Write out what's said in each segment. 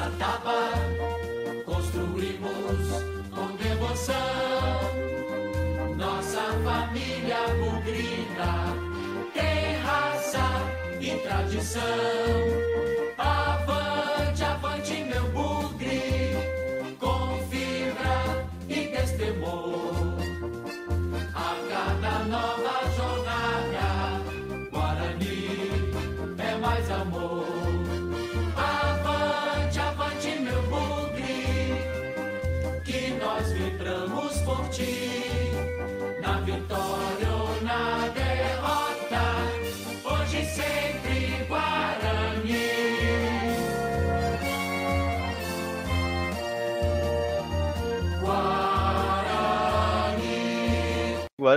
a nossa taba, construímos com devoção, nossa família bugrina tem raça e tradição.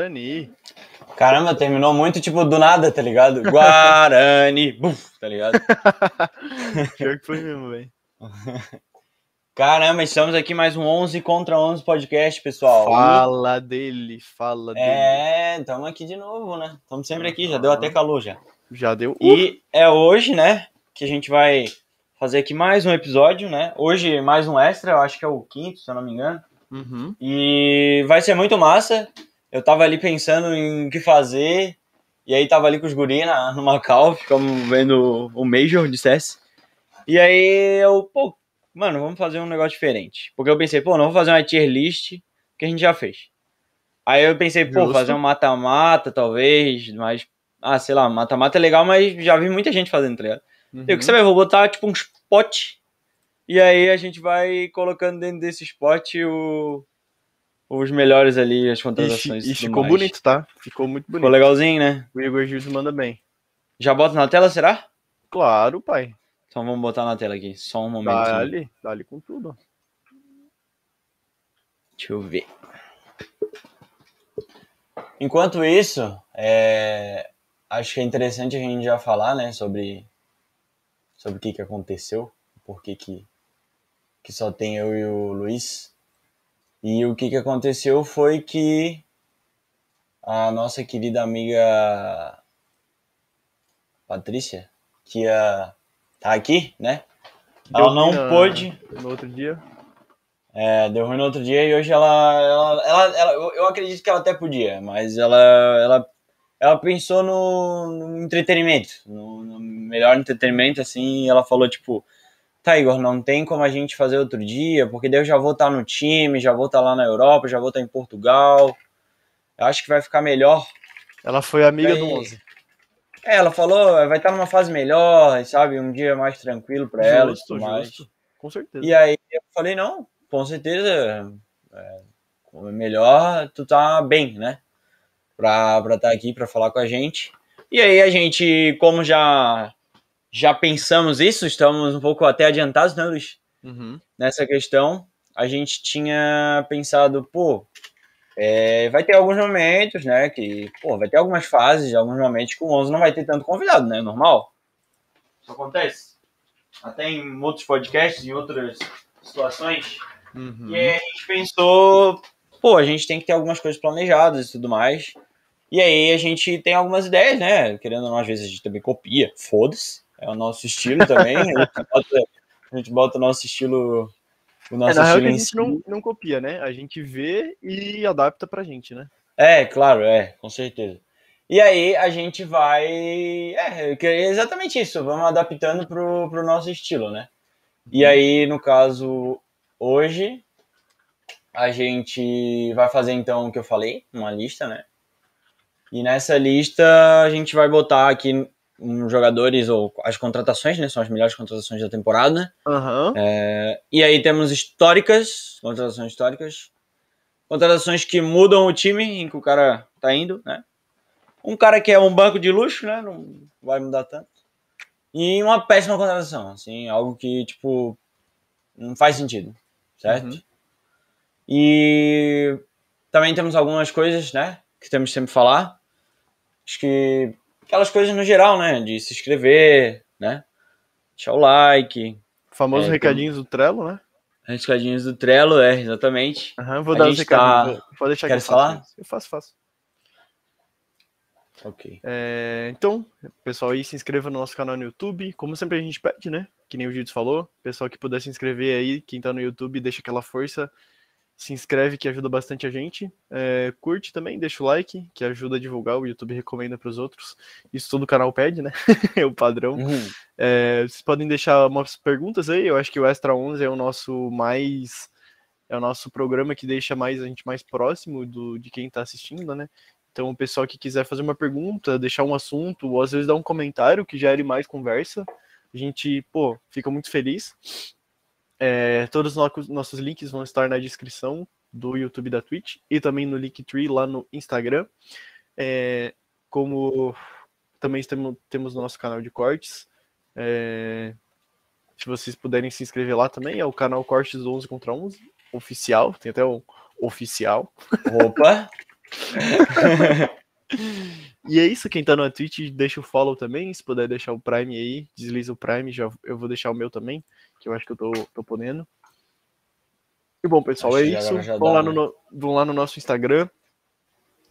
Guarani. Caramba, terminou muito tipo do nada, tá ligado? Guarani, buf, tá ligado? Pior que foi mesmo, velho. Caramba, estamos aqui mais um 11 contra 11 podcast, pessoal. Fala dele, fala dele. É, estamos aqui de novo, né? Estamos sempre aqui, já deu até calor já. Já deu. Uh, E é hoje, né, que a gente vai fazer aqui mais um episódio, né? Hoje mais um extra, eu acho que é o quinto, se eu não me engano. uhum. E vai ser muito massa. Eu tava ali pensando em o que fazer. E aí tava ali com os guri na, no Macau, ficamos vendo o Major de CS. E aí eu, pô, mano, vamos fazer um negócio diferente. Porque eu pensei, pô, não vou fazer uma tier list que a gente já fez. Aí eu pensei, pô, Justo. fazer um mata-mata, talvez, mas, ah, sei lá, mata-mata é legal, mas já vi muita gente fazendo, tá ligado? uhum. Eu que eu vou botar tipo uns potes. E aí a gente vai colocando dentro desse spot o, os melhores ali, as E, contratações. e tudo ficou mais. bonito, tá? Ficou muito Ficou bonito. legalzinho, né? O Igor Gildes manda bem. Já bota na tela, será? Claro, pai. Então vamos botar na tela aqui, só um momento. Dá-lhe, dá-lhe com tudo. Deixa eu ver. Enquanto isso, é, acho que é interessante a gente já falar, né, sobre, sobre o que, que aconteceu, por que, que, que só tem eu e o Luiz. E o que, que aconteceu foi que a nossa querida amiga Patrícia, que ia tá aqui, né? Ela Deu não ruim na- pôde No outro dia. é, deu ruim no outro dia e hoje ela. ela, ela, ela- eu, eu acredito que ela até podia, mas ela, ela, ela pensou no, no entretenimento, no, no melhor entretenimento, assim, e ela falou, tipo, tá, Igor, não tem como a gente fazer outro dia, porque daí eu já vou estar no time, já vou estar lá na Europa, já vou estar em Portugal. Eu acho que vai ficar melhor. Ela foi amiga do 11. É, ela falou, vai estar numa fase melhor, sabe? Um dia mais tranquilo pra ela Justo, mais. justo. Com certeza. E aí eu falei, não, com certeza, é, é melhor tu tá bem, né? Pra estar tá aqui, pra falar com a gente. E aí a gente, como já, já pensamos isso, estamos um pouco até adiantados, né, Luiz? Uhum. Nessa questão, a gente tinha pensado, pô, é, vai ter alguns momentos, né, que, pô, vai ter algumas fases, alguns momentos que o 11 não vai ter tanto convidado, né, normal. Isso acontece. Até em outros podcasts, em outras situações. Uhum. E aí a gente pensou, pô, a gente tem que ter algumas coisas planejadas e tudo mais. E aí a gente tem algumas ideias, né? Querendo ou não, às vezes a gente também copia, foda-se. É o nosso estilo também. a, gente bota, a gente bota o nosso estilo. O É, nosso na real estilo que a gente si. não, não copia, né? A gente vê e adapta pra gente, né? É, claro, é, com certeza. E aí a gente vai. É, é exatamente isso, vamos adaptando pro, pro nosso estilo, né? E aí, no caso, hoje, a gente vai fazer então o que eu falei, uma lista, né? E nessa lista a gente vai botar aqui uns jogadores ou as contratações, né? São as melhores contratações da temporada. Aham. E aí temos históricas, contratações históricas, contratações que mudam o time em que o cara tá indo, né? Um cara que é um banco de luxo, né? Não vai mudar tanto. E uma péssima contratação, assim, algo que, tipo, não faz sentido, certo? Uhum. E também temos algumas coisas, né? Que temos sempre falar. Acho que aquelas coisas no geral, né? De se inscrever, né? Deixar o like, Famosos É, recadinhos do Trello, né? Recadinhos do Trello, é, exatamente. Aham, vou A dar os gente tá-. Pode deixar Quer que eu faço. falar? Eu faço, faço. Ok. É, então, pessoal aí, se inscreva no nosso canal no YouTube. Como sempre a gente pede, né? Que nem o Gildes falou. Pessoal que puder se inscrever aí, quem tá no YouTube, deixa aquela força. Se inscreve que ajuda bastante a gente. É, curte também, deixa o like, que ajuda a divulgar. O YouTube recomenda para os outros. Isso todo o canal pede, né? é o padrão. Uhum. É, vocês podem deixar umas perguntas aí. Eu acho que o Extra 11 é o nosso mais. É o nosso programa que deixa mais a gente mais próximo do, de quem está assistindo, né? Então, o pessoal que quiser fazer uma pergunta, deixar um assunto, ou às vezes dar um comentário que gere mais conversa, a gente, pô, fica muito feliz. É, todos os nossos links vão estar na descrição do YouTube da Twitch e também no Linktree lá no Instagram. É, como também temos, temos nosso canal de cortes. É, se vocês puderem se inscrever lá também, é o canal Cortes 11 contra 11, oficial, tem até o oficial. Opa! e é isso, quem tá na Twitch, deixa o follow também, se puder deixar o Prime aí, desliza o Prime, já, eu vou deixar o meu também, que eu acho que eu tô, tô podendo. E bom, pessoal, Acho é isso. Vão lá, né? no, vão lá no nosso Instagram.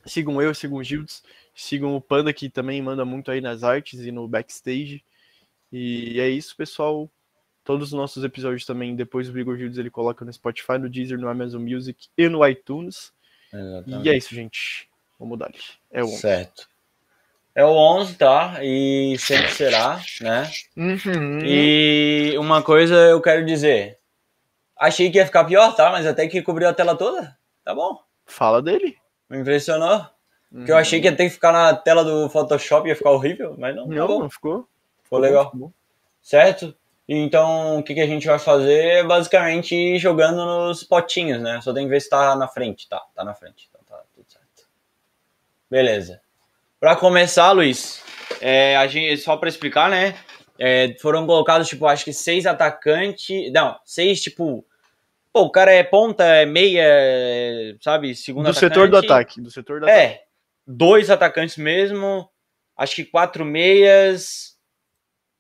Sigam eu, sigam o Gildes. Sigam o Panda, que também manda muito aí nas artes e no backstage. E é isso, pessoal. Todos os nossos episódios também, depois do Igor Gildes, ele coloca no Spotify, no Deezer, no Amazon Music e no iTunes. Exatamente. E é isso, gente. Vamos dar É o 11. Certo. É o 11, tá? E sempre será, né? Uhum. E uma coisa eu quero dizer. Achei que ia ficar pior, tá? Mas até que cobriu a tela toda. Tá bom. Fala dele. Me impressionou. Porque eu achei que ia ter que ficar na tela do Photoshop, ia ficar horrível, mas não, tá Não, bom. não ficou. Ficou legal. Ficou. Certo? Então, o que, que a gente vai fazer é basicamente ir jogando nos potinhos, né? Só tem que ver se tá na frente. Tá, tá na frente. Então tá tudo certo. Beleza. Pra começar, Luiz, é, a gente, só pra explicar, né? é, foram colocados, tipo, acho que seis atacantes. Não, seis, tipo. Pô, o cara é ponta, é meia, é, sabe? Segundo Do setor do atacante. ataque. Do setor do ataque. É, dois atacantes mesmo, acho que quatro meias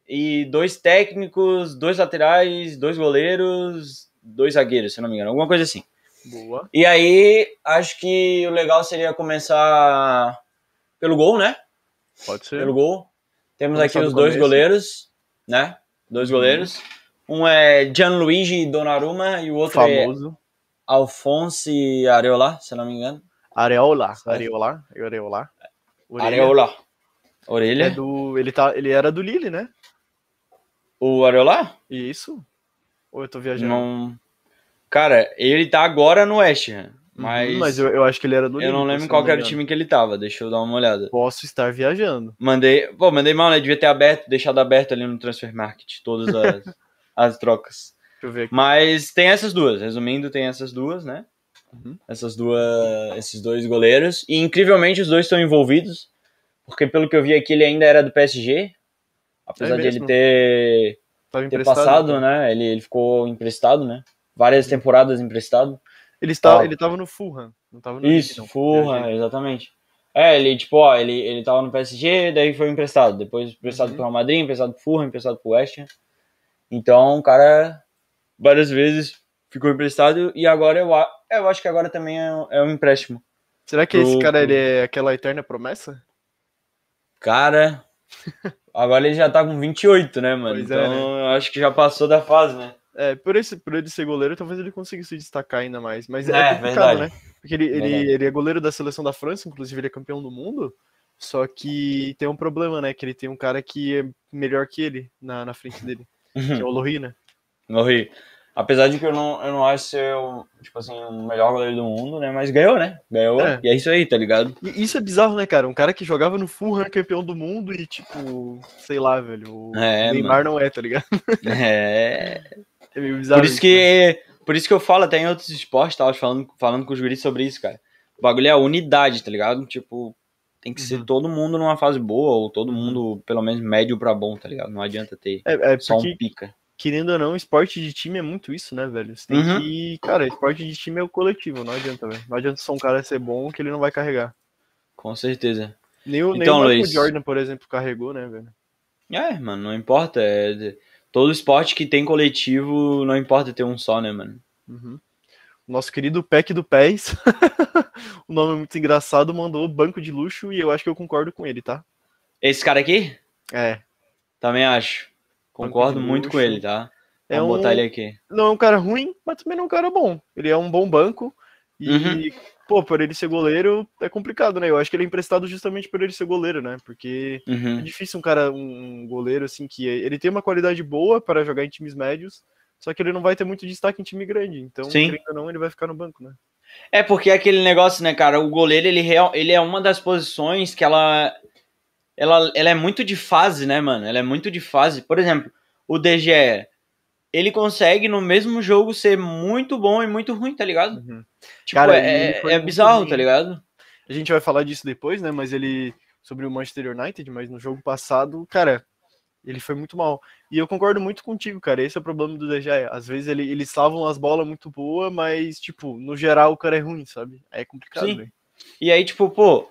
e dois técnicos, dois laterais, dois goleiros, dois zagueiros, se não me engano, alguma coisa assim. Boa. E aí, acho que o legal seria começar pelo gol, né? Pode ser. Pelo gol. Temos Começar aqui os dois começo. goleiros, né? Dois goleiros. Um é Gianluigi Donnarumma e o outro é Famoso. Alfonso Areola, se não me engano. Areola. Areola. Areola. Orelha. Areola. Orelha. É do, ele, tá, ele era do Lille, né? O Areola? Isso? Ou eu tô viajando? Não. Cara, ele tá agora no West Ham, mas, Uhum, mas eu, eu acho que ele era do eu não lembro qual era o time que ele tava. Deixa eu dar uma olhada. Posso estar viajando. Mandei, pô, mandei mal, né? Devia ter aberto, deixado aberto ali no Transfer Market todas as, as trocas. Deixa eu ver aqui. Mas tem essas duas, resumindo, tem essas duas, né? Uhum. Essas duas, esses dois goleiros. E incrivelmente os dois estão envolvidos, porque pelo que eu vi aqui ele ainda era do PSG, apesar É de ele ter ter passado, né? Ele, ele ficou emprestado, né? Várias temporadas emprestado. Ele, está, Ó. ele tava no Fulham. Não tava no Isso. Furra, Viajei. exatamente. É, ele, tipo, ó, ele, ele tava no PSG, daí foi emprestado. Depois emprestado Uhum. pro Real Madrid, emprestado pro Furra, emprestado pro West Ham. Então, o cara, várias vezes ficou emprestado e agora eu, eu acho que agora também é, um- é um empréstimo. Será que esse Pro- cara pro- ele é aquela eterna promessa? Cara, agora ele já tá com 28, né, mano? Pois é, então, né? eu acho que já passou da fase, né? É, por, esse, por ele ser goleiro, talvez ele consiga se destacar ainda mais. Mas é, É, complicado, verdade. né? Porque ele, ele, Verdade. ele é goleiro da seleção da França, inclusive ele é campeão do mundo. Só que tem um problema, né? Que ele tem um cara que é melhor que ele na, na frente dele, que é o Lohri, né? Morri. Apesar de que eu não, eu não acho ser o, tipo assim, o melhor goleiro do mundo, né? Mas ganhou, né? Ganhou. É. E é isso aí, tá ligado? E isso é bizarro, né, cara? Um cara que jogava no Fulham, campeão do mundo, e tipo, sei lá, velho. O É, Neymar não é, tá ligado? É. É meio bizarro. Por isso que, por isso que eu falo até em outros esportes, tava falando, falando com os guris sobre isso, cara. O bagulho é a unidade, tá ligado? Tipo, tem que ser Uhum. todo mundo numa fase boa, ou todo mundo, pelo menos, médio pra bom, tá ligado? Não adianta ter É, é só porque, um pica. querendo ou não, esporte de time é muito isso, né, velho? Você tem Uhum. que. Cara, esporte de time é o coletivo, não adianta, velho. Não adianta só um cara ser bom que ele não vai carregar. Com certeza. Nem o, nem Então, o Michael Luiz. Jordan, por exemplo, carregou, né, velho? É, mano, não importa. É, todo esporte que tem coletivo, não importa ter um só, né, mano? Uhum. nosso querido Peck do Pés, o nome é muito engraçado, mandou banco de luxo e eu acho que eu concordo com ele, tá? Esse cara aqui? É. Também acho. Concordo muito com luxo. ele, tá? É Vamos um, botar ele aqui. não é um cara ruim, mas também não é um cara bom. Ele é um bom banco e, Uhum. Pô, por ele ser goleiro é complicado, né? Eu acho que ele é emprestado justamente por ele ser goleiro, né? Porque é Uhum. difícil um cara, um goleiro assim que ele tem uma qualidade boa para jogar em times médios, só que ele não vai ter muito destaque em time grande. Então, Sim. ou não, ele vai ficar no banco, né? É porque é aquele negócio, né, cara? O goleiro, ele, real, ele é uma das posições que ela, ela. Ela é muito de fase, né, mano? Ela é muito de fase. Por exemplo, o DGE. Ele consegue no mesmo jogo ser muito bom e muito ruim, tá ligado? Tipo, Cara, é, é muito bizarro, bem. tá ligado? A gente vai falar disso depois, né? Mas ele. Sobre o Manchester United, mas no jogo passado, cara, ele foi muito mal. E eu concordo muito contigo, cara. Esse é o problema do DG. Às vezes ele, eles salvam as bolas muito boas, mas, tipo, no geral o cara é ruim, sabe? É complicado, Sim. velho. E aí, tipo, pô,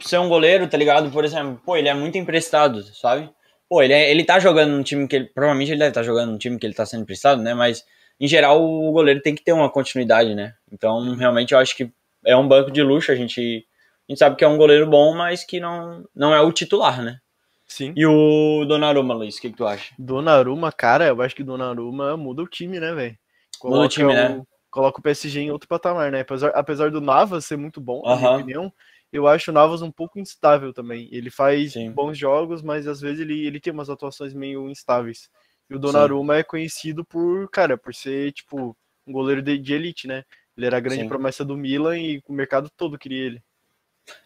ser um goleiro, tá ligado? Por exemplo, pô, ele é muito emprestado, sabe? Pô, ele, é, ele tá jogando num time que ele. Provavelmente ele deve estar jogando num time que ele tá sendo emprestado, né? Mas, em geral, o goleiro tem que ter uma continuidade, né? Então, realmente, eu acho que é um banco de luxo. A gente, a gente sabe que é um goleiro bom, mas que não, não é o titular, né? Sim. E o Donnarumma, Luiz, o que, que tu acha? Donnarumma, cara, eu acho que Donnarumma muda o time, né, velho? Muda o time, né? Coloca o PSG em outro patamar, né? Apesar, apesar do Navas ser muito bom, na minha opinião, eu acho o Navas um pouco instável também. Ele faz Sim. bons jogos, mas às vezes ele, ele tem umas atuações meio instáveis. E o Donnarumma é conhecido por, cara, por ser, tipo, um goleiro de, de elite, né? Ele era a grande Sim. promessa do Milan e o mercado todo queria ele.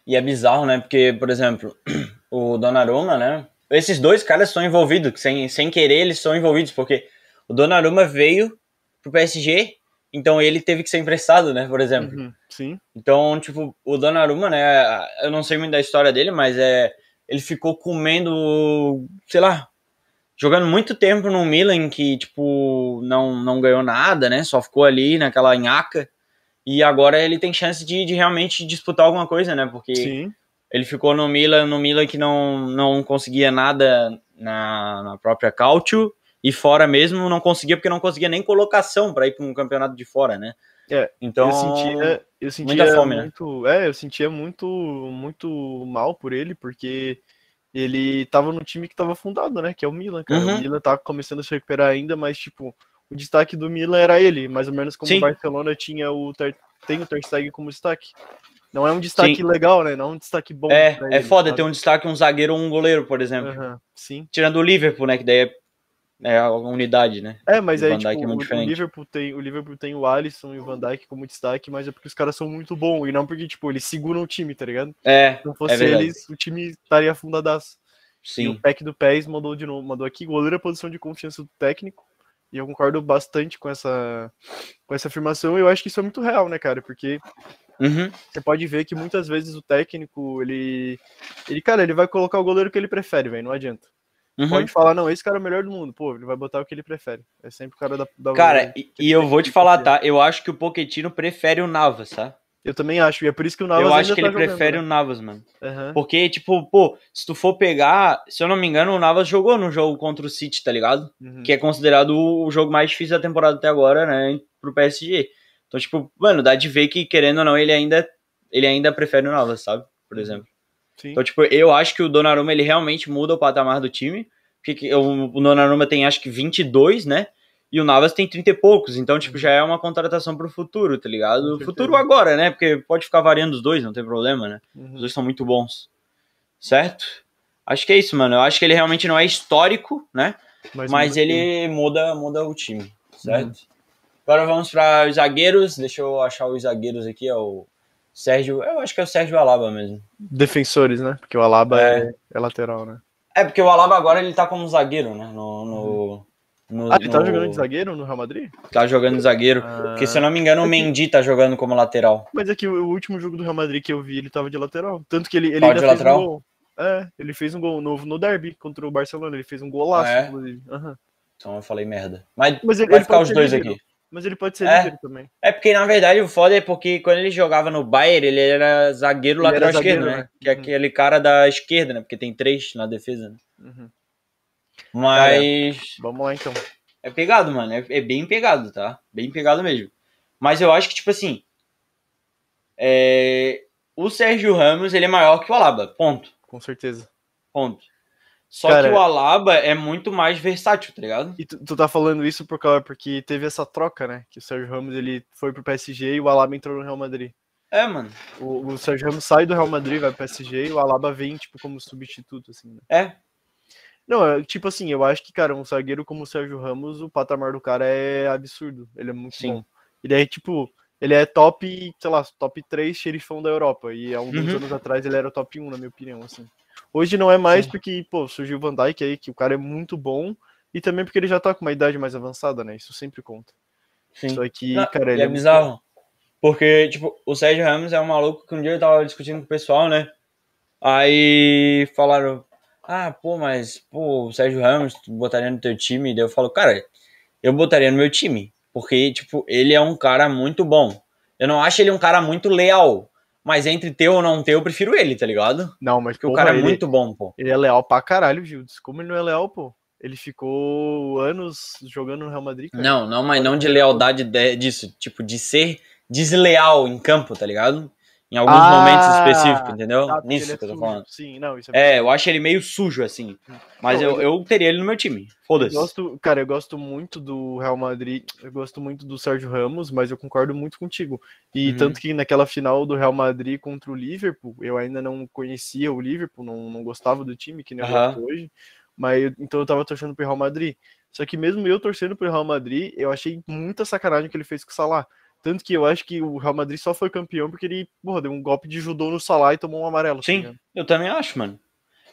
E é bizarro, né? Porque, por exemplo, o Donnarumma, né? Esses dois caras estão envolvidos, sem, sem querer eles estão envolvidos, porque o Donnarumma veio pro PSG, então ele teve que ser emprestado, né? Por exemplo. Uhum, Sim. Então, tipo, o Donnarumma, né? Eu não sei muito da história dele, mas é. Ele ficou comendo, sei lá, jogando muito tempo no Milan que, tipo, não, não ganhou nada, né? Só ficou ali naquela nhaca. E agora ele tem chance de, de realmente disputar alguma coisa, né? Porque Sim. ele ficou no Milan, no Milan que não, não conseguia nada na, na própria Cautio e fora mesmo não conseguia porque não conseguia nem colocação para ir para um campeonato de fora, né? É, então eu sentia, eu sentia fome, né? muito, é, eu sentia muito, muito mal por ele, porque ele tava no time que tava fundado, né? Que é o Milan, cara. Uhum. O Milan tá começando a se recuperar ainda, mas tipo, o destaque do Milan era ele, mais ou menos como Sim. o Barcelona tinha o Ter, tem o Ter Stegen como destaque. Não é um destaque Sim. legal, né? Não é um destaque bom. é, é ele, foda sabe? ter um destaque um zagueiro ou um goleiro, por exemplo. Aham, Sim. Tirando o Liverpool, né? Que daí é, é a unidade, né? É, mas O aí, Dijk tipo, é o, o. Liverpool tem, o Liverpool tem o Alisson e o Van Dijk como destaque, mas é porque os caras são muito bons, e não porque, tipo, eles seguram o time, tá ligado? É, Se não fosse é eles, o time estaria afundadaço. E Sim. o Peck do Pés mandou de novo, mandou aqui, goleiro é posição de confiança do técnico. E eu concordo bastante com essa, com essa afirmação. E eu acho que isso é muito real, né, cara? Porque Uhum. você pode ver que muitas vezes o técnico, ele. Ele, cara, ele vai colocar o goleiro que ele prefere, velho. Não adianta. Uhum. Pode falar, não, esse cara é o melhor do mundo. Pô, ele vai botar o que ele prefere. É sempre o cara da. da Cara, e, e eu vou te falar, tá? Eu acho que o Pochettino prefere o Navas, tá? Eu também acho. E é por isso que o Navas eu acho que tá ele jogando, prefere né? o Navas, mano. Aham. Porque, tipo, pô, se tu for pegar, se eu não me engano, o Navas jogou no jogo contra o City, tá ligado? Uhum. Que é considerado o jogo mais difícil da temporada até agora, né? Pro PSG. Então, tipo, mano, dá de ver que, querendo ou não, ele ainda, ele ainda prefere o Navas, sabe? Por exemplo. Sim. Então, tipo, eu acho que o Donnarumma, ele realmente muda o patamar do time. Porque que- o, Donnarumma tem, acho que, 22, né? E o Navas tem 30 e poucos. Então, tipo, já é uma contratação pro futuro, tá ligado? Futuro agora, né? Porque pode ficar variando os dois, não tem problema, né? Os Uhum. dois são muito bons. Certo? Acho que é isso, mano. Eu acho que ele realmente não é histórico, né? Mas, Mas ele muda, muda o time, certo? Agora vamos para os zagueiros. Deixa eu achar os zagueiros aqui. É o Sérgio. Eu acho que é o Sérgio Alaba mesmo. defensores, né? Porque o Alaba É. é, é lateral, né? É, porque o Alaba agora ele tá como zagueiro, né? No, no, no- Ah, ele tá no- jogando de zagueiro no Real Madrid? Tá jogando de zagueiro. Ah. Porque se eu não me engano, o Mendy tá jogando como lateral. Mas é que o último jogo do Real Madrid que eu vi, ele tava de lateral. Tanto que ele, ele Tava ainda de fez lateral? um gol. É, ele fez um gol novo no derby contra o Barcelona. Ele fez um golaço, Ah, é? inclusive. Aham. Então eu falei merda. Mas, Mas ele, vai ele ficar os dois aqui. Mas ele pode ser É. líder também. É porque, na verdade, o foda é porque quando ele jogava no Bayern, ele era zagueiro Ele lateral era esquerdo, zagueiro, né? né? Que é Uhum. aquele cara da esquerda, né? Porque tem três na defesa, né? Uhum. Mas Vamos lá então. é pegado, mano. É, é bem pegado, tá? Bem pegado mesmo. Mas eu acho que, tipo assim. é, O Sérgio Ramos, ele é maior que o Alaba. Ponto. Com certeza. Ponto. Só Cara- que o Alaba é muito mais versátil, tá ligado? E tu, tu tá falando isso por causa, porque teve essa troca, né? Que o Sérgio Ramos ele foi pro PSG e o Alaba entrou no Real Madrid. É, mano. O, o Sérgio Ramos sai do Real Madrid, vai pro PSG e o Alaba vem, tipo, como substituto, assim, né? É. Não, é, tipo assim, eu acho que, cara, um zagueiro como o Sérgio Ramos, o patamar do cara é absurdo. Ele é muito Sim. bom. Ele é, tipo, ele é top, sei lá, top 3 xerifão da Europa. E há alguns Uhum. anos atrás ele era o top 1, na minha opinião, assim. Hoje não é mais Sim. porque, pô, surgiu o Van Dijk aí, que o cara é muito bom. E também porque ele já tá com uma idade mais avançada, né? Isso sempre conta. Sim. Só que, Não, cara, ele é muito bizarro. Porque, tipo, o Sérgio Ramos é um maluco que um dia eu tava discutindo com o pessoal, né? Aí falaram, ah, pô, mas, pô, o Sérgio Ramos, tu botaria no teu time? Daí eu falo, cara, eu botaria no meu time. Porque, tipo, ele é um cara muito bom. Eu não acho ele um cara muito leal. Mas entre ter ou não ter, eu prefiro ele, tá ligado? Não, mas Porque o porra, cara é ele, muito bom, pô. ele é leal pra caralho, Gildes. Como ele não é leal, pô? Ele ficou anos jogando no Real Madrid, cara. Não, não, mas não de lealdade de- disso. Tipo, de ser desleal em campo, tá ligado? Em alguns Ah, momentos específicos, entendeu? Porque Nisso é que eu tô falando. Sim, não, isso É, eu acho ele meio sujo, assim. Mas Não, eu, eu teria ele no meu time. Eu Foda-se. gosto, cara, eu gosto muito do Real Madrid, eu gosto muito do Sérgio Ramos, mas eu concordo muito contigo. E Uhum. tanto que naquela final do Real Madrid contra o Liverpool, eu ainda não conhecia o Liverpool, não, não gostava do time, que nem eu Aham. gosto hoje, mas eu- então eu tava torcendo pro Real Madrid. Só que mesmo eu torcendo pro Real Madrid, eu achei muita sacanagem que ele fez com o Salah. Tanto que eu acho que o Real Madrid só foi campeão porque ele, porra, deu um golpe de judô no Salah e tomou um amarelo. tá Sim, ligado? eu também acho, mano.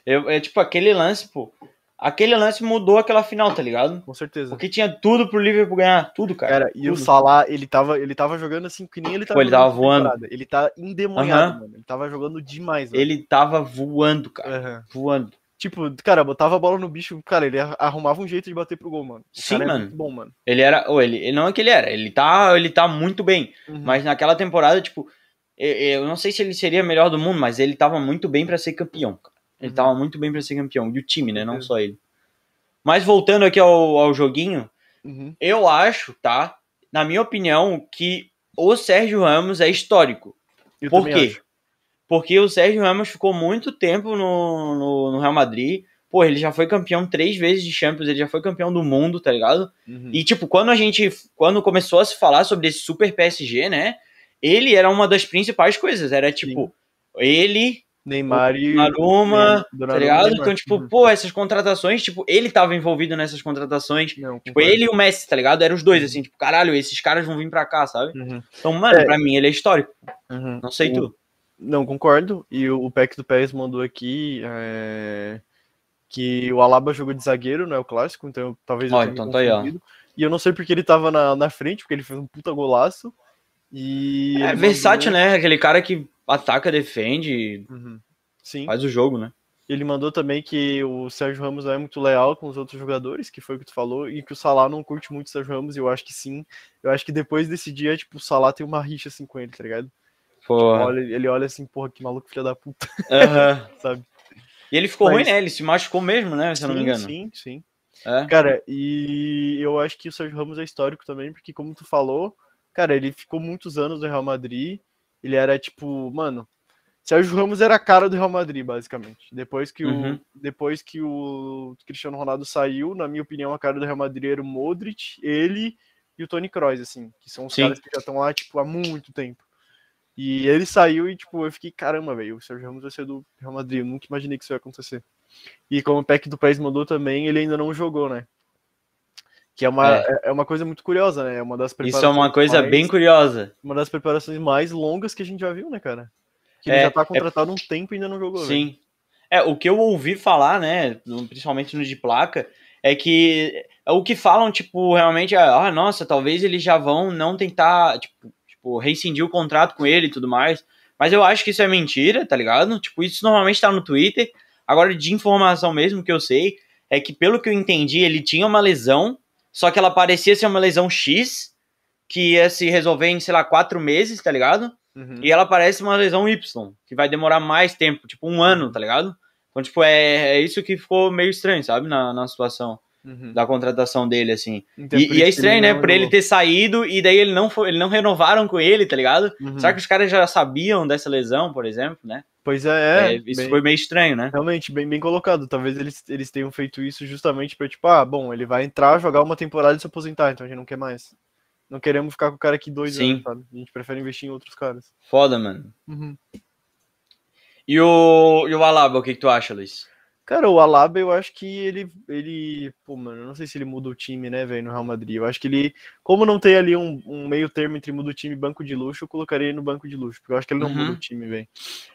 Eu, é tipo aquele lance, pô. Aquele lance mudou aquela final, tá ligado? com certeza. Porque tinha tudo pro Liverpool ganhar. Tudo, cara. Cara, e o tudo. Salah, ele tava, ele tava jogando assim que nem ele tava Pô, ele tava voando. temporada. Ele tá endemoniado, Aham. mano. Ele tava jogando demais, velho. Ele tava voando, cara. Aham. Voando. Tipo, cara, botava a bola no bicho, cara, ele ar- arrumava um jeito de bater pro gol, mano. O Sim, é mano. muito bom, mano. Ele era. Ou ele, ele não é que ele era. Ele tá, ele tá muito bem. Uhum. Mas naquela temporada, tipo, eu, eu não sei se ele seria melhor do mundo, mas ele tava muito bem pra ser campeão, cara. Ele Uhum. tava muito bem pra ser campeão. E o time, né? Não certeza. só ele. Mas voltando aqui ao, ao joguinho, Uhum. eu acho, tá? Na minha opinião, que o Sérgio Ramos é histórico. Eu Por quê? acho. Porque o Sérgio Ramos ficou muito tempo no, no, no Real Madrid. Pô, ele já foi campeão três vezes de Champions, ele já foi campeão do mundo, tá ligado? Uhum. E, tipo, quando a gente. Quando começou a se falar sobre esse super PSG, né? Ele era uma das principais coisas. Era tipo, ele, Neymar e. Donnarumma tá ligado? Neymar. Então, tipo, Uhum. pô, essas contratações, tipo, ele tava envolvido nessas contratações. Não, Tipo, ele e o Messi, tá ligado? Eram os dois, assim, tipo, caralho, esses caras vão vir pra cá, sabe? Uhum. Então, mano, É. pra mim ele é histórico. Uhum. Não sei O- tu. Não, concordo. E o, o Peck do Pérez mandou aqui é, que o Alaba jogou de zagueiro, não é o clássico, então talvez eu Ó, então tá aí, ó. E eu não sei porque ele tava na, na frente, porque ele fez um puta golaço. E É versátil, mandou- né? Aquele cara que ataca, defende, Uhum. Sim. faz o jogo, né? Ele mandou também que o Sérgio Ramos não é muito leal com os outros jogadores, que foi o que tu falou, e que o Salah não curte muito o Sérgio Ramos, e eu acho que sim. Eu acho que depois desse dia, tipo, o Salah tem uma rixa assim com ele, tá ligado? Porra. Olha, ele olha assim, porra, que maluco filha da puta, Aham. sabe? E ele ficou Mas- ruim, né? Ele se machucou mesmo, né? Se eu não me Sim, engano. Sim, sim. É. Cara, e eu acho que o Sérgio Ramos é histórico também, porque como tu falou, cara, ele ficou muitos anos no Real Madrid, ele era tipo, mano, Sérgio Ramos era a cara do Real Madrid, basicamente. Depois que, Uhum. o, depois que o Cristiano Ronaldo saiu, na minha opinião, a cara do Real Madrid era o Modric, ele e o Toni Kroos, assim, que são os Sim. caras que já estão lá, tipo, há muito tempo. E ele saiu e, tipo, eu fiquei, caramba, velho, o Sérgio Ramos vai ser do Real Madrid, eu nunca imaginei que isso ia acontecer. E como o Peck do País mandou também, ele ainda não jogou, né? Que é uma, É. é. é uma coisa muito curiosa, né? É uma das Isso é uma coisa mais- bem curiosa. Uma das preparações mais longas que a gente já viu, né, cara? Que ele É, já tá é- contratado há um tempo e ainda não jogou. Sim. É, o que eu ouvi falar, né, principalmente no de placa, é que o que falam, tipo, realmente é, ah, nossa, talvez eles já vão não tentar, tipo, tipo, rescindir o contrato com ele e tudo mais. Mas eu acho que isso é mentira, tá ligado? Tipo, isso normalmente tá no Twitter. Agora, de informação mesmo que eu sei, é que pelo que eu entendi, ele tinha uma lesão, só que ela parecia ser uma lesão X, que ia se resolver em, sei lá, quatro meses, tá ligado? Uhum. E ela parece uma lesão Y, que vai demorar mais tempo, tipo um ano, tá ligado? Então, tipo, é, é isso que ficou meio estranho, sabe, na, na situação. Uhum. Da contratação dele, assim. Então, E, e é estranho, né? Por ele ter saído e daí ele não, foi, ele não renovaram com ele, tá ligado? Uhum. Será que os caras já sabiam dessa lesão, por exemplo, né? Pois é, é, É, isso bem- foi meio estranho, né? realmente bem, bem colocado. Talvez eles, eles tenham feito isso justamente pra, tipo, ah, bom, ele vai entrar, jogar uma temporada e se aposentar, então a gente não quer mais. Não queremos ficar com o cara aqui dois Sim. anos, sabe? A gente prefere investir em outros caras. Foda, mano. Uhum. E o, e o Alaba, o que, que tu acha, Luiz? Cara, o Alaba, eu acho que ele, ele, pô, mano, eu não sei se ele muda o time, né, velho, no Real Madrid. Eu acho que ele, como não tem ali um, um meio termo entre muda o time e banco de luxo, eu colocaria ele no banco de luxo, porque eu acho que ele não Uhum. muda o time, velho.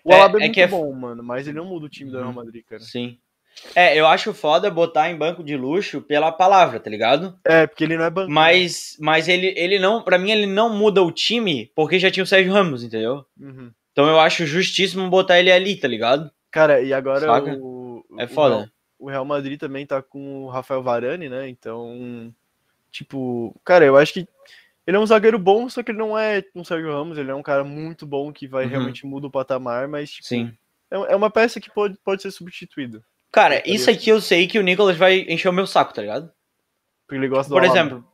O É- Alaba é, é muito é- bom, mano, mas ele não muda o time do Uhum. Real Madrid, cara. Sim. É, eu acho foda botar em banco de luxo pela palavra, tá ligado? É, porque ele não é banco. Mas, mas ele, ele não, pra mim, ele não muda o time porque já tinha o Sérgio Ramos, entendeu? Uhum. Então eu acho justíssimo botar ele ali, tá ligado? Cara, e agora Saca? o, É foda. O Real Madrid também tá com o Rafael Varane, né? Então, tipo, cara, eu acho que ele é um zagueiro bom, só que ele não é um Sérgio Ramos, ele é um cara muito bom que vai Uhum. realmente muda o patamar, mas tipo, Sim. é é uma peça que pode, pode ser substituído. Cara, isso aqui eu sei que o Nicolas vai encher o meu saco, tá ligado? Porque ele gosta do Por exemplo,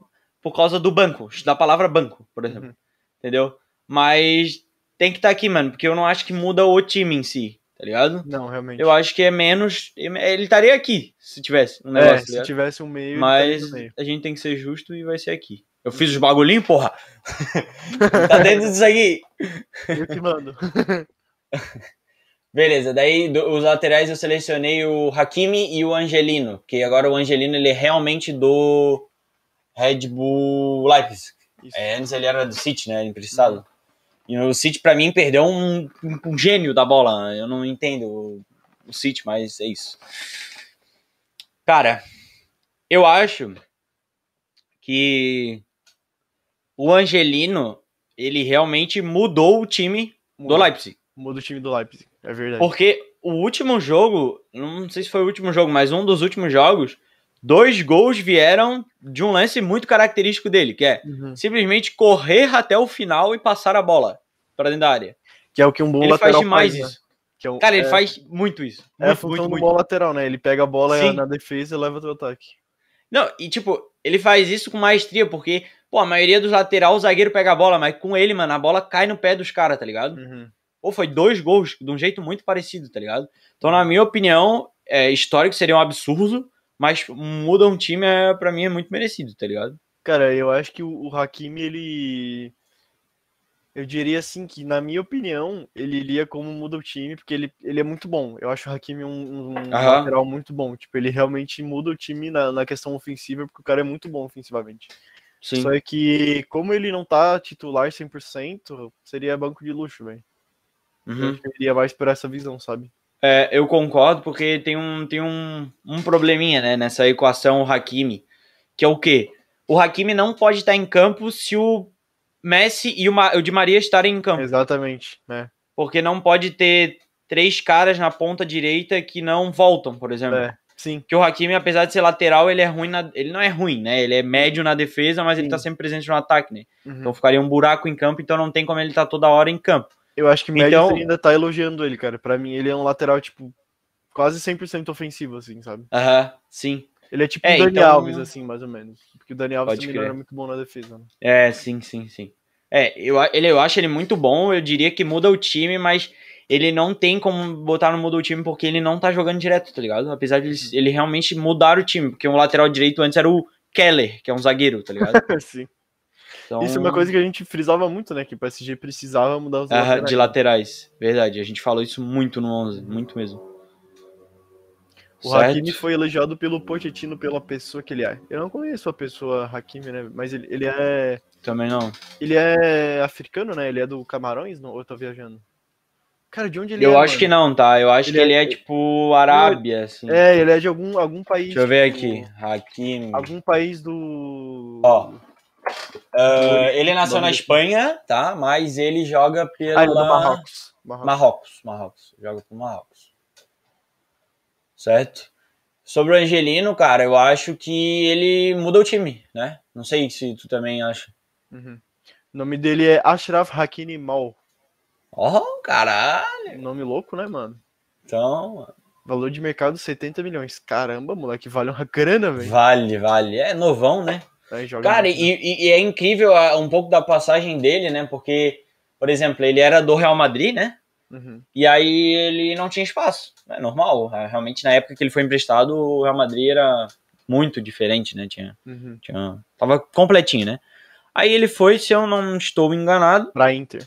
por causa do banco, da palavra banco, por exemplo. Uhum. Entendeu? Mas tem que estar aqui, mano, porque eu não acho que muda o time em si, tá ligado? Não, realmente. Eu acho que é menos. Ele estaria aqui se tivesse um é, negócio, tá se ligado? tivesse um meio, Mas meio. a gente tem que ser justo e vai ser aqui. Eu fiz os bagulhinhos, porra. tá dentro disso aqui. Eu que mando. Beleza, daí do- os laterais eu selecionei o Hakimi e o Angelino, porque agora o Angelino ele é realmente do Red Bull Leipzig. Isso. É, antes ele era do City, né, emprestado. E o City pra mim perdeu um, um- gênio da bola. Eu não entendo o, City, mas é isso. Cara, eu acho que o Angelino ele realmente mudou o time do Muda. Leipzig. Muda o time do Leipzig, é verdade. Porque o último jogo, não sei se foi o último jogo, mas um dos últimos jogos, dois gols vieram de um lance muito característico dele, que é Uhum. simplesmente correr até o final e passar a bola para dentro da área. Que é o que um bom ele lateral faz demais né? isso. Que é um- Cara, ele é, faz muito isso. é a Muito, função muito, do muito. bom lateral, né? Ele pega a bola Sim. na defesa e leva pro ataque. Não, e tipo, ele faz isso com maestria, porque, pô, a maioria dos laterais, o zagueiro pega a bola, mas com ele, mano, a bola cai no pé dos caras, tá ligado? Uhum. Ou foi dois gols de um jeito muito parecido, tá ligado? Então, na minha opinião, é, histórico seria um absurdo, mas muda um time, é, pra mim, é muito merecido, tá ligado? Cara, eu acho que o, o Hakimi, ele. Eu diria assim que, na minha opinião, ele iria como muda o time, porque ele, ele é muito bom. Eu acho o Hakimi um, um lateral muito bom. Tipo, ele realmente muda o time na, na questão ofensiva, porque o cara é muito bom ofensivamente. Sim. Só é que, como ele não tá titular 100%, seria banco de luxo, velho. Uhum. eu iria mais por essa visão, sabe? É, eu concordo, porque tem um, tem um, um probleminha, né, nessa equação o Hakimi, que é o quê? O Hakimi não pode estar em campo se o Messi e o, Ma- o Di Maria estarem em campo. Exatamente, né? Porque não pode ter três caras na ponta direita que não voltam, por exemplo. É, sim. Porque o Hakimi, apesar de ser lateral, ele é ruim na... ele não é ruim, né? Ele é médio na defesa, mas ele Sim. tá sempre presente no ataque, né? Uhum. Então ficaria um buraco em campo, então não tem como ele estar toda hora em campo. Eu acho que o Então- ainda tá elogiando ele, cara. Pra mim, ele é um lateral, tipo, quase 100% ofensivo, assim, sabe? Aham, sim. Ele é tipo É, o Dani então- Alves, assim, mais ou menos. Porque o Dani Alves Pode também era muito bom na defesa, né? É, sim, sim, sim. É, eu, ele, eu acho ele muito bom, eu diria que muda o time, mas ele não tem como botar no muda o time porque ele não tá jogando direto, tá ligado? Apesar de ele, ele realmente mudar o time, porque o lateral direito antes era o Keller, que é um zagueiro, tá ligado? Sim. Então, Isso é uma coisa que a gente frisava muito, né? Que o PSG precisava mudar os aham, laterais. de laterais, verdade. A gente falou isso muito no 11, muito mesmo. O Certo? Hakimi foi elogiado pelo Pochettino pela pessoa que ele é. Eu não conheço a pessoa Hakimi, né? Mas ele, ele é. Também não. Ele é africano, né? Ele é do Camarões, não? ou eu tô viajando? Cara, de onde ele eu é? acho mano? que não, tá? Eu acho Ele que ele é- é tipo Arábia, assim. É, ele é de algum, algum país. Deixa eu ver tipo, aqui. Hakimi. Algum país do. Ó, Ah, ele nasceu na Espanha, tá? Mas ele joga pela Ah, ele é do Marrocos. Marrocos. Marrocos, Marrocos. Joga pro Marrocos. Certo? Sobre o Angelino, cara, eu acho que ele muda o time, né? Não sei se tu também acha. Uhum. O nome dele é Ashraf Hakimi Mal. Oh, caralho. Nome louco, né, mano? Então, Valor de mercado 70 milhões. Caramba, moleque, vale uma grana, velho. Vale, vale. É novão, né? Joga Cara, muito. e, e- e é incrível a- um pouco da passagem dele, né? Porque, por exemplo, ele era do Real Madrid, né? Uhum. E aí ele não tinha espaço. É normal. Realmente, na época que ele foi emprestado, o Real Madrid era muito diferente, né? Tinha, Uhum. tinha, tava completinho, né? Aí ele foi, se eu não estou enganado, Pra Inter.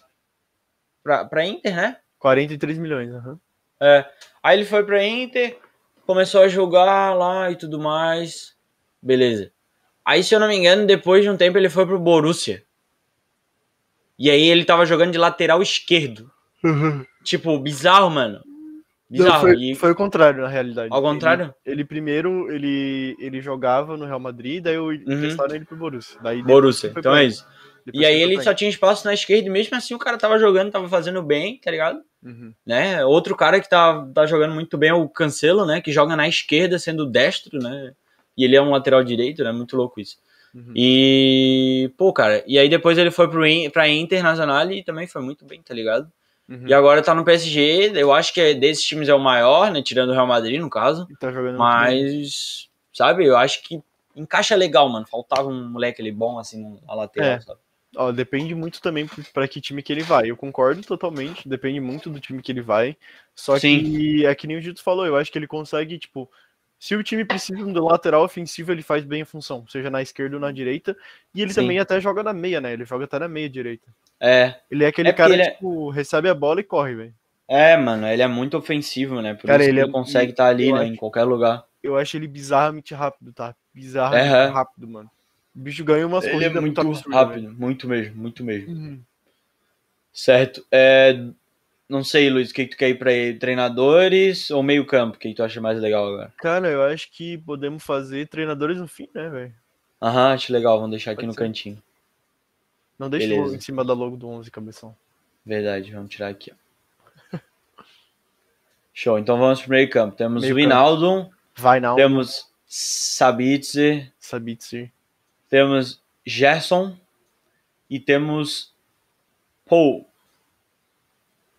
pra, pra Inter, né? 43 milhões, aham. É. Aí ele foi pra Inter, começou a jogar lá e tudo mais. Beleza. Aí, se eu não me engano, depois de um tempo ele foi pro Borussia. E aí ele tava jogando de lateral esquerdo. Tipo, bizarro, mano. Não, Bizarro. foi, E- foi o contrário, na realidade. Ao contrário? Ele, ele primeiro, ele, ele jogava no Real Madrid, daí eu emprestaram ele pro Borussia. Daí Uhum. Borussia. Então pra é isso. Depois E aí ele só tinha espaço na esquerda e mesmo assim o cara tava jogando, tava fazendo bem, tá ligado? Uhum. Né? Outro cara que tá, tá jogando muito bem é o Cancelo, né? Que joga na esquerda sendo destro, né? E ele é um lateral direito, né? Muito louco isso. Uhum. E, pô, cara, e aí depois ele foi pro, pra Internacional e também foi muito bem, tá ligado? Uhum. E agora tá no PSG, eu acho que é desses times é o maior, né? Tirando o Real Madrid, no caso. Tá jogando muito bem. Mas, sabe, eu acho que encaixa legal, mano. Faltava um moleque ali bom, assim, na lateral, É. sabe? Ó, depende muito também p- pra que time que ele vai. Eu concordo totalmente, depende muito do time que ele vai. Só Sim. que é que nem o Dito falou, eu acho que ele consegue, tipo, se o time precisa do lateral ofensivo, ele faz bem a função, seja na esquerda ou na direita. E ele Sim. também até joga na meia, né? Ele joga até na meia direita. É, Ele é aquele É cara ele que, é- tipo, recebe a bola e corre, velho. é, mano, ele é muito ofensivo, né? Por Cara, isso ele que é- ele consegue estar ali, eu né? acho- Em qualquer lugar. Eu acho ele bizarramente rápido, tá? Bizarramente Aham. rápido, mano. O bicho ganha umas Ele é corridas muito absurdas, rápido, muito mesmo, muito mesmo. Uhum. Certo. É, não sei, Luiz, o que, que tu quer ir pra aí? Treinadores ou meio campo? O que, que tu acha mais legal agora? Cara, eu acho que podemos fazer treinadores no fim, né, velho? Aham, acho legal, vamos deixar aqui Pode no ser. cantinho. Não deixa Beleza. em cima da logo do 11, cabeção. Verdade, vamos tirar aqui, ó. Show, então vamos pro meio campo. Temos Meio o Inaldo, Vai não, temos Sabitzer, Sabitzer. temos Gerson e temos Paul.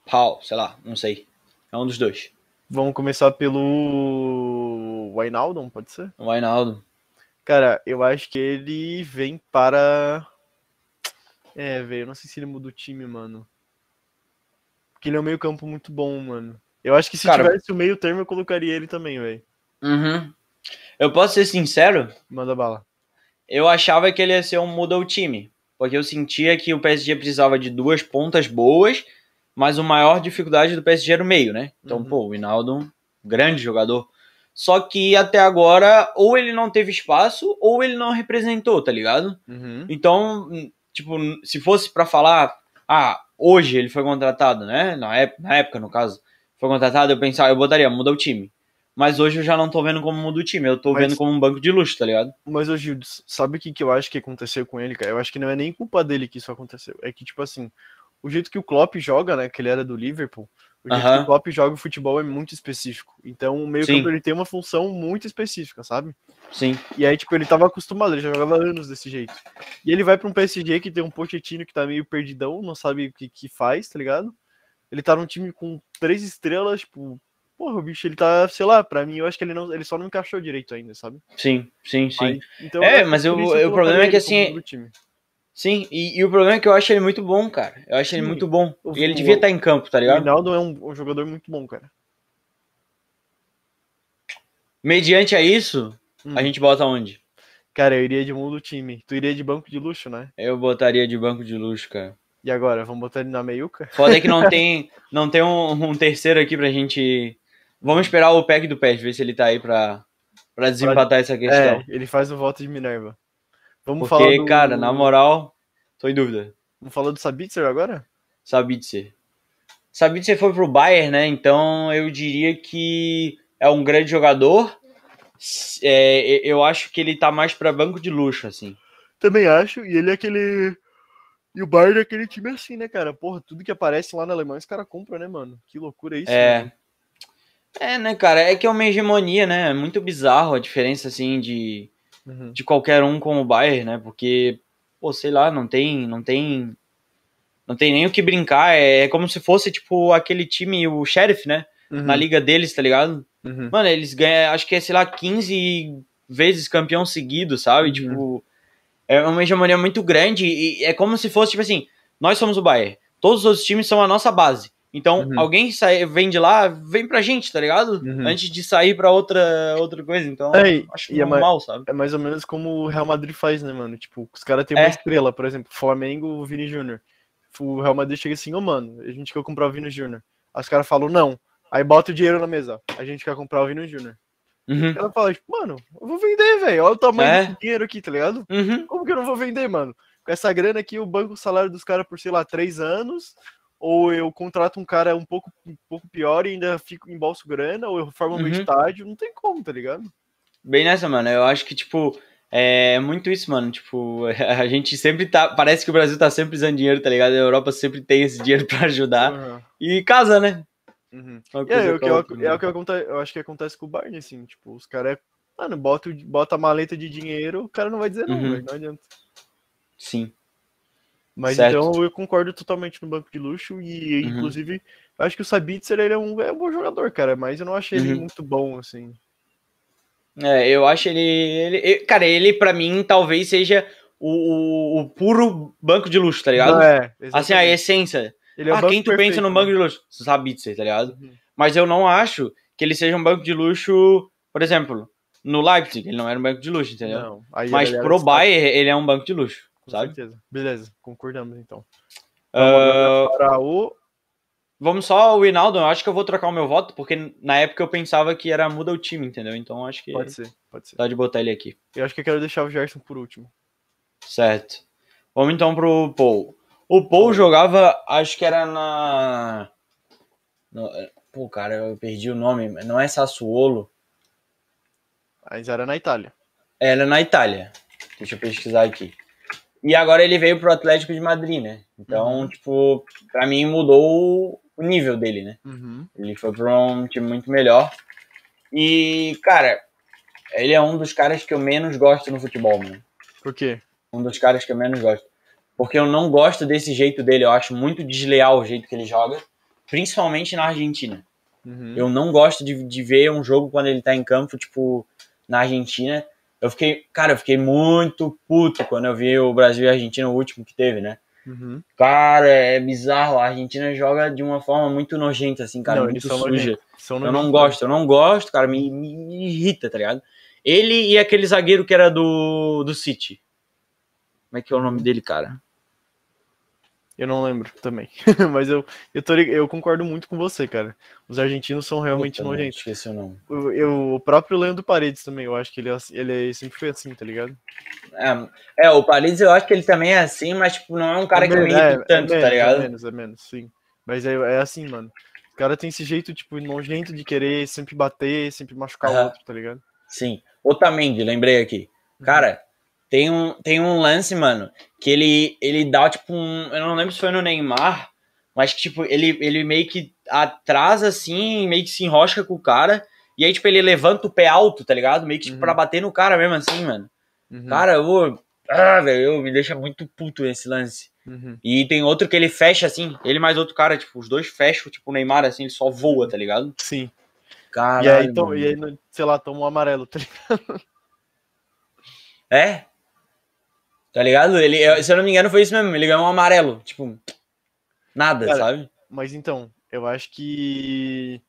Paul, sei lá, não sei. É um dos dois. Vamos começar pelo Wijnaldum, pode ser? O Ainaldo. Cara, eu acho que ele vem para... É, velho, eu não sei se ele muda o time, mano. Porque ele é um meio campo muito bom, mano. Eu acho que se Cara- tivesse o meio termo, eu colocaria ele também, velho. Uhum. Eu posso ser sincero? Manda bala. Eu achava que ele ia ser um muda o time. Porque eu sentia que o PSG precisava de duas pontas boas, mas a maior dificuldade do PSG era o meio, né? Então, Uhum. pô, o Hinaldo, um grande jogador. Só que até agora, ou ele não teve espaço, ou ele não representou, tá ligado? Uhum. Então, hum, tipo, se fosse pra falar, ah, hoje ele foi contratado, né? Na época, na época, no caso, foi contratado, eu pensava, eu botaria, muda o time. Mas hoje eu já não tô vendo como muda o time, eu tô Mas- vendo como um banco de luxo, tá ligado? Mas, Gil, sabe o que, que eu acho que aconteceu com ele, cara? Eu acho que não é nem culpa dele que isso aconteceu. É que, tipo assim, o jeito que o Klopp joga, né? Que ele era do Liverpool, o jeito que o Klopp joga o futebol é muito específico. Então, o meio Sim. campo ele tem uma função muito específica, sabe? Sim. E aí, tipo, ele tava acostumado, ele já jogava anos desse jeito. E ele vai pra um PSG que tem um Pochettino que tá meio perdidão, não sabe o que, que faz, tá ligado? Ele tá num time com três estrelas, tipo, porra, o bicho, ele tá, sei lá, pra mim, eu acho que ele, não, ele só não encaixou direito ainda, sabe? Sim, sim, sim. Então, É, mas eu- isso o problema é que, assim. Sim, e, e o problema é que eu acho ele muito bom, cara. Eu acho ele Sim. muito bom. O- E ele o- devia estar em campo, tá O ligado? Rinaldo é um, um jogador muito bom, cara. Mediante a isso, Hum. a gente bota onde? Cara, eu iria de mundo do time. Tu iria de banco de luxo, né? Eu botaria de banco de luxo, cara. E agora, vamos botar ele na meiuca? Foda é que não tem, não tem um, um terceiro aqui pra gente. Vamos esperar o pack do PES, ver se ele tá aí pra, pra desempatar essa questão. É, ele faz o voto de Minerva. Vamos falar Porque, do... cara, na moral, tô em dúvida. Vamos falar do Sabitzer agora? Sabitzer. Sabitzer foi pro Bayern, né? Então eu diria que é um grande jogador. É, eu acho que ele tá mais pra banco de luxo, assim. Também acho, e ele é aquele. E o Bayern é aquele time assim, né, cara? Porra, tudo que aparece lá na Alemanha os caras compram, né, mano? Que loucura isso. É. mano. É, né, cara? É que é uma hegemonia, né? É muito bizarro a diferença, assim, de, Uhum. de qualquer um com o Bayern, né? Porque, pô, sei lá, não tem, não tem, não tem nem o que brincar. É como se fosse, tipo, aquele time, o Sheriff, né? Uhum, na liga deles, tá ligado? uhum. Mano, eles ganham, acho que é, sei lá, 15 vezes campeão seguido, sabe? Uhum. Tipo, é uma hegemonia muito grande e é como se fosse, tipo assim, nós somos o Bayern, todos os outros times são a nossa base. Então, Uhum. alguém sai, vem de lá, vem pra gente, tá ligado? Uhum. Antes de sair pra outra, outra coisa. Então, É, acho e é normal, sabe? É mais ou menos como o Real Madrid faz, né, mano? Tipo, os caras têm É. uma estrela, por exemplo, Flamengo, o Vini Júnior. O Real Madrid chega assim, ô mano, a gente quer comprar o Vini Júnior. Aí os caras falam, não. Aí bota o dinheiro na mesa. A gente quer comprar o Vini Júnior. Uhum. Ela fala, tipo, mano, eu vou vender, velho. Olha o tamanho É. do dinheiro aqui, tá ligado? Uhum. Como que eu não vou vender, mano? Com essa grana aqui, eu banco o salário dos caras por, sei lá, três anos. Ou eu contrato um cara um pouco, um pouco pior e ainda fico em bolso grana, ou eu reformo meu Uhum. estádio. Não tem como, tá ligado? Bem nessa, mano. Eu acho que, tipo, é muito isso, mano. Tipo, a gente sempre tá. Parece que o Brasil tá sempre usando dinheiro, tá ligado? A Europa sempre tem esse dinheiro pra ajudar. Uhum. E casa, né? Uhum. É, o que, eu, é né? o que acontece, eu acho que acontece com o Barney, assim, tipo, os caras, mano, bota, bota a maleta de dinheiro, o cara não vai dizer não, Uhum. não adianta. Sim. Mas Certo. então eu concordo totalmente no banco de luxo e, Uhum. inclusive, eu acho que o Sabitzer, ele é um, é um bom jogador, cara, mas eu não achei ele Uhum. muito bom, assim. É, eu acho ele, ele. ele- Cara, ele pra mim talvez seja o, o, o puro banco de luxo, tá ligado? Não é, assim, a exatamente. essência. ele é ah, quem tu perfeito, pensa no né? banco de luxo? Sabitzer, tá ligado? Uhum. Mas eu não acho que ele seja um banco de luxo, por exemplo, no Leipzig, ele não era um banco de luxo, entendeu? Não, Mas ele pro Bayern, ele é um banco de luxo, com sabe? certeza. Beleza, concordamos então. Ah, Para o vamos só o Hinaldo, eu acho que eu vou trocar o meu voto, porque na época eu pensava que era muda o time, entendeu? Então acho que pode ser, pode ser. dá de botar ele aqui. Eu acho que eu quero deixar o Gerson por último. Certo. Vamos então pro Paul. O Paul jogava, acho que era na. no- Pô, cara, eu perdi o nome. Não é Sassuolo. Mas era na Itália. Era na Itália. Deixa eu pesquisar aqui. E agora ele veio pro Atlético de Madrid, né? Então, Uhum. tipo, pra mim mudou o nível dele, né? Uhum. Ele foi pra um time muito melhor. E, cara, ele é um dos caras que eu menos gosto no futebol, mano. Por quê? Um dos caras que eu menos gosto. Porque eu não gosto desse jeito dele. Eu acho muito desleal o jeito que ele joga. Principalmente na Argentina. Uhum. Eu não gosto de, de ver um jogo quando ele tá em campo, tipo, na Argentina. Eu fiquei, cara, eu fiquei muito puto quando eu vi o Brasil e a Argentina, o último que teve, né? Uhum. Cara, é bizarro. A Argentina joga de uma forma muito nojenta, assim, cara, Não, muito suja. Eu não gosto, eu não gosto, cara, me, me irrita, tá ligado? Ele e aquele zagueiro que era do, do City. Como é que é o nome dele, cara? Eu não lembro também. Mas eu, eu, tô, eu concordo muito com você, cara. Os argentinos são realmente Puta, nojentos. Esqueci o nome. Eu, eu- o próprio Leandro Paredes também, eu acho que ele, é ele sempre foi assim, tá ligado? É, é, o Paris eu acho que ele também é assim, mas tipo, não é um cara que me irrita é- é tanto, menos, tá ligado? É menos, é menos, sim. Mas é, é assim, mano. O cara tem esse jeito, tipo, nojento de querer sempre bater, sempre machucar o Aham. outro, tá ligado? Sim. Otamendi, lembrei aqui. Cara, tem um, tem um lance, mano, que ele, ele dá, tipo, um. Eu não lembro se foi no Neymar, mas que, tipo, ele, ele meio que atrasa assim, meio que se enrosca com o cara. E aí, tipo, ele levanta o pé alto, tá ligado? Meio que, tipo, Uhum. pra bater no cara mesmo, assim, mano. Uhum, Cara, eu. Ah, velho, eu- me deixa muito puto esse lance. uhum. E tem outro que ele fecha, assim, ele mais outro cara, tipo, os dois fecham, tipo, o Neymar, assim, ele só voa, tá ligado? Sim. Caralho. e aí, mano. e aí, sei lá, toma um amarelo, tá ligado? É? Tá ligado? Ele, se eu não me engano, foi isso mesmo. Ele ganhou um amarelo. Tipo, nada, Cara, sabe? Mas então, eu acho que.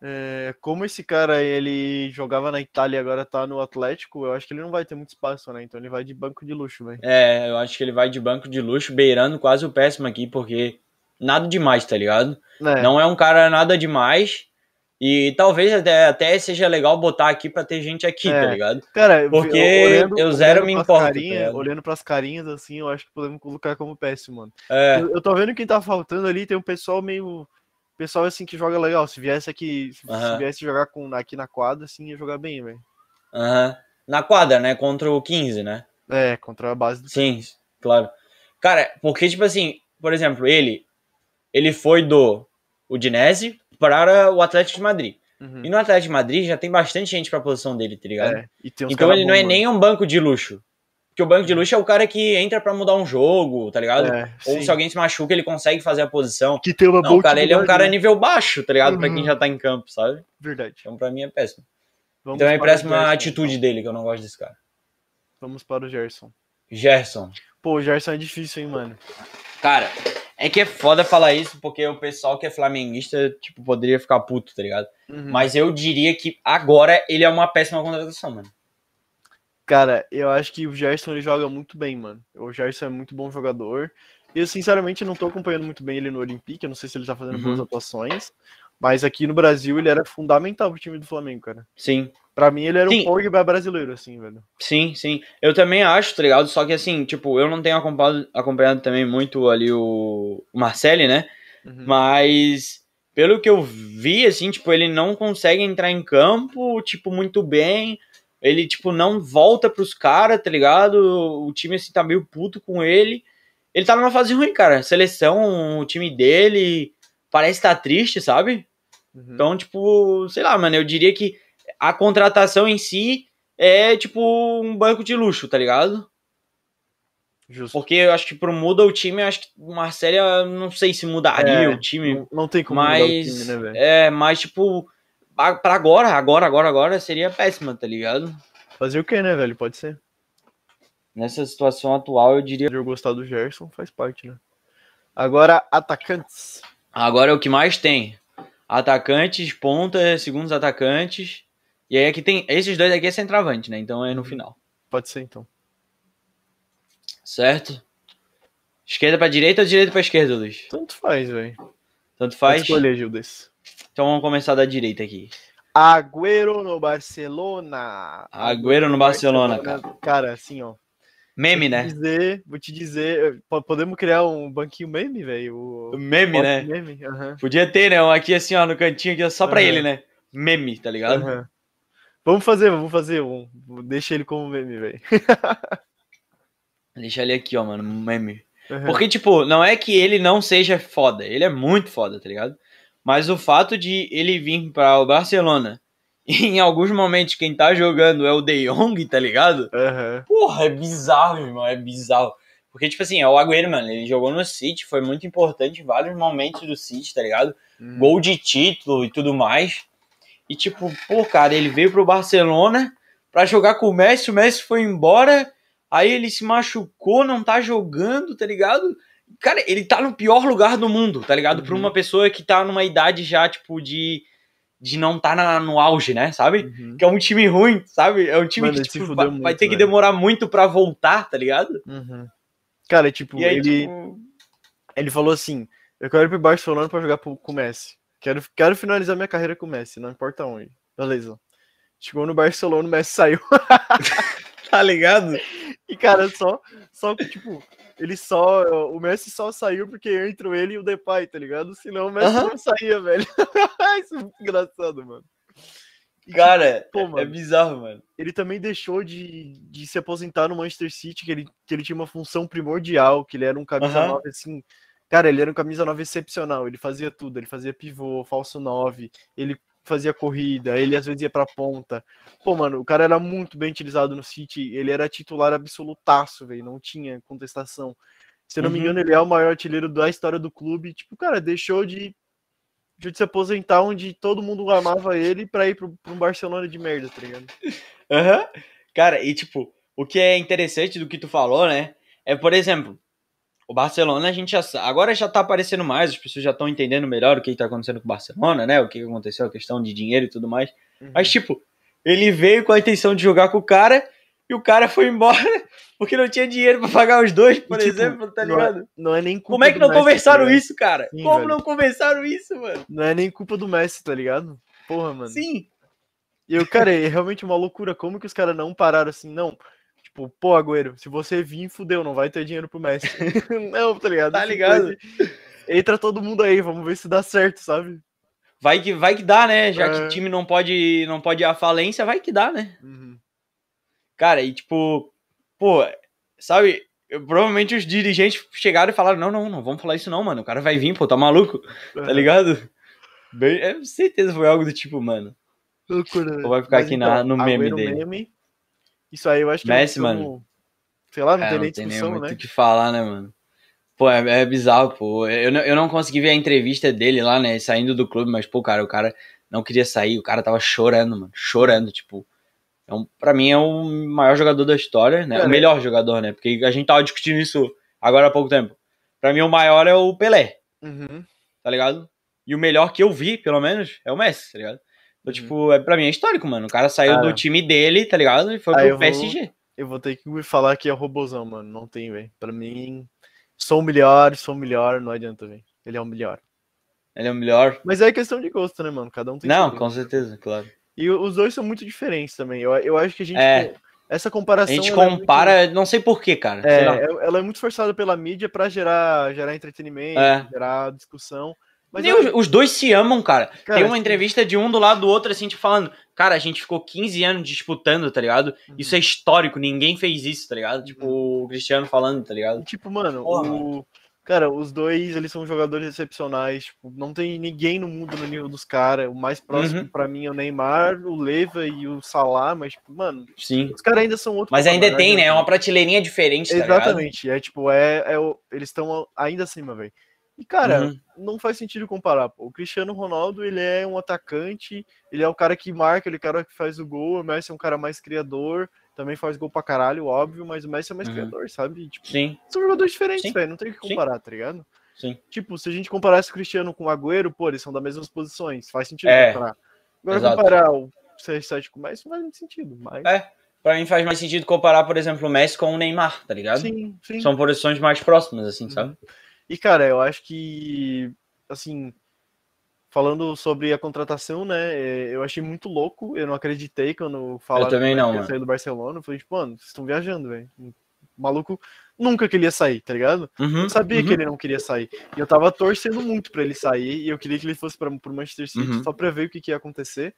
é, como esse cara ele jogava na Itália e agora tá no Atlético, eu acho que ele não vai ter muito espaço, né? Então ele vai de banco de luxo, velho. É, eu acho que ele vai de banco de luxo, beirando quase o péssimo aqui, porque nada demais, tá ligado? É, Não é um cara nada demais. E talvez até, até seja legal botar aqui pra ter gente aqui, É. tá ligado? cara, porque eu zero me importo, tá carinha- ligado? olhando pras carinhas assim, eu acho que podemos colocar como péssimo, mano. É, Eu, eu tô vendo quem tá faltando ali, tem um pessoal meio. Pessoal assim que joga legal. Se viesse aqui, se, se viesse jogar com, aqui na quadra, assim, ia jogar bem, velho. aham. Na quadra, né? Contra o 15, né? É, contra a base do. Sim, claro. Cara, porque, tipo assim, por exemplo, ele ele foi do Udinese para o Atlético de Madrid. Uhum. E no Atlético de Madrid já tem bastante gente pra posição dele, tá ligado? É, então ele não é bom, nem um banco de luxo. Porque o banco de luxo é o cara que entra pra mudar um jogo, tá ligado? É, Ou sim. se alguém se machuca, ele consegue fazer a posição. Que tem uma Não, boa cara, ele é um cara né? nível baixo, tá ligado? Pra quem Uhum. já tá em campo, sabe? Verdade. Então pra mim é péssimo. Vamos então é para péssima a atitude dele, que eu não gosto desse cara. Vamos para o Gerson. Gerson. Pô, o Gerson é difícil, hein, mano. Cara, é que é foda falar isso, porque o pessoal que é flamenguista, tipo, poderia ficar puto, tá ligado? Uhum. Mas eu diria que agora ele é uma péssima contratação, mano. Cara, eu acho que o Gerson ele joga muito bem, mano. O Gerson é muito bom jogador. Eu, sinceramente, não tô acompanhando muito bem ele no Olympique. Eu não sei se ele tá fazendo Uhum. boas atuações. Mas aqui no Brasil ele era fundamental pro time do Flamengo, cara. Sim, Pra mim ele era Sim. um Pogba brasileiro, assim, velho. sim, sim. Eu também acho, tá ligado? Só que assim, tipo, eu não tenho acompanhado, acompanhado também muito ali o, o Marcelli, né? Uhum. Mas pelo que eu vi, assim, tipo, ele não consegue entrar em campo, tipo, muito bem. Ele, tipo, não volta pros caras, tá ligado? O time, assim, tá meio puto com ele. Ele tá numa fase ruim, cara. Seleção, o time dele parece estar triste, sabe? Uhum. Então, tipo, sei lá, mano, eu diria que a contratação em si é, tipo, um banco de luxo, tá ligado? Justo. Porque eu acho que pro muda o time, eu acho que o Marcelo, não sei se mudaria É, o time. Não, não tem como mudar o Mas, time, né, velho? é, mas tipo, pra agora, agora, agora, agora, seria péssima, tá ligado? Fazer o que, né, velho? Pode ser. Nessa situação atual, eu diria. Eu gostar do Gerson, faz parte, né? Agora, atacantes. Agora é o que mais tem. Atacantes, ponta, segundos atacantes. E aí aqui tem. Esses dois aqui é centroavante, né? Então é no final. Pode ser, então. Certo? Esquerda pra direita ou direita pra esquerda, Luiz? Tanto faz, velho. Tanto faz? escolher, Gildes. Então vamos começar da direita aqui. Agüero no Barcelona. Agüero no Barcelona, cara. Cara, assim, ó. Meme, Vou né? dizer, vou te dizer. po- Podemos criar um banquinho meme, velho? Meme, né? Meme, aham. Podia ter, né? Um aqui assim, ó, no cantinho aqui, só pra Aham. ele, né? Meme, tá ligado? aham. Vamos fazer, vamos fazer um. Deixa ele como meme, velho. Deixa ele aqui, ó, mano, meme. Aham. Porque, tipo, não é que ele não seja foda, ele é muito foda, tá ligado? Mas o fato de ele vir para o Barcelona e em alguns momentos quem tá jogando é o De Jong, tá ligado? Aham. Porra, é bizarro, irmão, é bizarro. Porque, tipo assim, é o Agüero, mano, ele jogou no City, foi muito importante em vários momentos do City, tá ligado? Hum. Gol de título e tudo mais. E, tipo, pô, cara, ele veio pro Barcelona pra jogar com o Messi, o Messi foi embora, aí ele se machucou, não tá jogando, tá ligado? Cara, ele tá no pior lugar do mundo, tá ligado? Pra Uhum. uma pessoa que tá numa idade já, tipo, de, de não tá na- no auge, né, sabe? Uhum. Que é um time ruim, sabe? É um time Mano, que tipo, vai, vai muito, ter que velho. demorar muito pra voltar, tá ligado? Uhum. Cara, tipo, aí, ele, tipo, ele falou assim: eu quero ir pro Barcelona pra jogar pro- com o Messi. Quero, quero finalizar minha carreira com o Messi, não importa onde. Beleza. Chegou no Barcelona, o Messi saiu. tá ligado? E, cara, só, só, tipo, ele só. O Messi só saiu porque entrou ele e o Depay, tá ligado? Senão o Messi não saía, velho. Isso é muito engraçado, mano. Cara, Pô, é mano. bizarro, mano. ele também deixou de, de se aposentar no Manchester City, que ele, que ele tinha uma função primordial, que ele era um camisa Aham. 9, assim. Cara, ele era um camisa 9 excepcional, ele fazia tudo, ele fazia pivô, falso 9, ele fazia corrida, ele às vezes ia pra ponta. Pô, mano, o cara era muito bem utilizado no City, ele era titular absolutaço, velho, não tinha contestação. Se eu não me Uhum. engano, ele é o maior artilheiro da história do clube. Tipo, cara, deixou de, de se aposentar onde todo mundo amava ele pra ir pro, pra um Barcelona de merda, tá ligado? Aham. Cara, e tipo, o que é interessante do que tu falou, né? É, por exemplo, o Barcelona, a gente já agora já tá aparecendo mais, as pessoas já estão entendendo melhor o que tá acontecendo com o Barcelona, né? O que aconteceu, a questão de dinheiro e tudo mais. Uhum. Mas, tipo, ele veio com a intenção de jogar com o cara e o cara foi embora porque não tinha dinheiro pra pagar os dois, por E, tipo, exemplo, tá não é- ligado? Não é nem culpa Como é que não Messi, conversaram tá ligado? isso, cara? Sim, Como velho. não conversaram isso, mano? Não é nem culpa do Messi, tá ligado? Porra, mano. Sim. E eu, cara, é realmente uma loucura. Como que os caras não pararam assim? Não. Tipo, pô, Agüero, se você vir, fudeu, não vai ter dinheiro pro Messi. não, tá ligado? Tá ligado? Simplesmente Entra todo mundo aí, vamos ver se dá certo, sabe? Vai que, vai que dá, né? Já que É. o time não pode, não pode ir à falência, vai que dá, né? Uhum. Cara, e tipo, pô, sabe, eu- provavelmente os dirigentes chegaram e falaram: não, não, não vamos falar isso não, mano. O cara vai vir, pô, tá maluco, tá ligado? Bem, é, certeza foi algo do tipo, mano. Loucura, Ou vai ficar Mas aqui na- no meme dele? meme, isso aí eu acho que Messi, nós mano. vamos- sei lá, não É, tem nem nem discussão, muito né? o que falar, né, mano? Pô, é, é bizarro, pô. Eu, não- eu não consegui ver a entrevista dele lá, né, saindo do clube, mas, pô, cara, o cara não queria sair, o cara tava chorando, mano, chorando, tipo. É um, pra mim é o maior jogador da história, né? Cara, o melhor jogador, né? Porque a gente tava discutindo isso agora há pouco tempo. Pra mim o maior é o Pelé, Uhum. tá ligado? E o melhor que eu vi, pelo menos, é o Messi, tá ligado? Então, Uhum. tipo, é, pra mim é histórico, mano. O cara saiu Cara. do time dele, tá ligado? E foi Aí pro eu vou- PSG. Eu vou ter que me falar que é robozão, mano. Não tem, velho. Pra mim, sou o melhor, sou o melhor, não adianta, velho. Ele é o melhor. Ele é o melhor. Mas é questão de gosto, né, mano? Cada um tem Não, com certeza, claro. E os dois são muito diferentes também. Eu, eu acho que a gente. É. Essa A comparação. gente ela é muito- compara, não sei porquê, cara. É, ela é muito forçada pela mídia pra gerar, gerar entretenimento, É. gerar discussão. Mas Nem eu- os, os dois se amam, cara. Cara, Tem uma entrevista de um do lado do outro, assim, tipo, falando, cara, a gente ficou 15 anos disputando, tá ligado? Uhum. Isso é histórico, ninguém fez isso, tá ligado? Tipo, o Cristiano falando, tá ligado? Tipo, mano, Porra, o... Cara, os dois, eles são jogadores excepcionais. Tipo, não tem ninguém no mundo no nível dos caras. O mais próximo Uhum. pra mim é o Neymar, o Leva e o Salah, mas, tipo, mano, Sim. os caras ainda são outro Mas ainda patamar, tem, né? É uma prateleirinha diferente, tá ligado? Exatamente. É tipo, é, é o- eles estão ainda acima, velho. E, cara, Uhum. não faz sentido comparar. pô. O Cristiano Ronaldo, ele é um atacante, ele é o cara que marca, ele é o cara que faz o gol. O Messi é um cara mais criador, também faz gol pra caralho, óbvio, mas o Messi é mais Uhum. criador, sabe? Tipo, Sim, são jogadores diferentes, Sim. velho. Não tem o que Sim. comparar, tá ligado? sim. Tipo, se a gente comparasse o Cristiano com o Agüero, pô, eles são das mesmas posições. Faz sentido É. comparar. Agora, Exato. comparar o CR7 com o Messi não faz muito sentido. Mas... É. Pra mim faz mais sentido comparar, por exemplo, o Messi com o Neymar, tá ligado? sim, sim. São posições mais próximas, assim, Uhum. sabe? E, cara, eu acho que, assim, falando sobre a contratação, né, é, eu achei muito louco, eu não acreditei quando falaram também que não, sair do Barcelona, eu falei, tipo, mano, vocês estão viajando, velho. O maluco nunca queria sair, tá ligado? Uhum, Eu sabia uhum. que ele não queria sair. E eu tava torcendo muito pra ele sair, e eu queria que ele fosse pra, pro Manchester City, Uhum. só pra ver o que, que ia acontecer.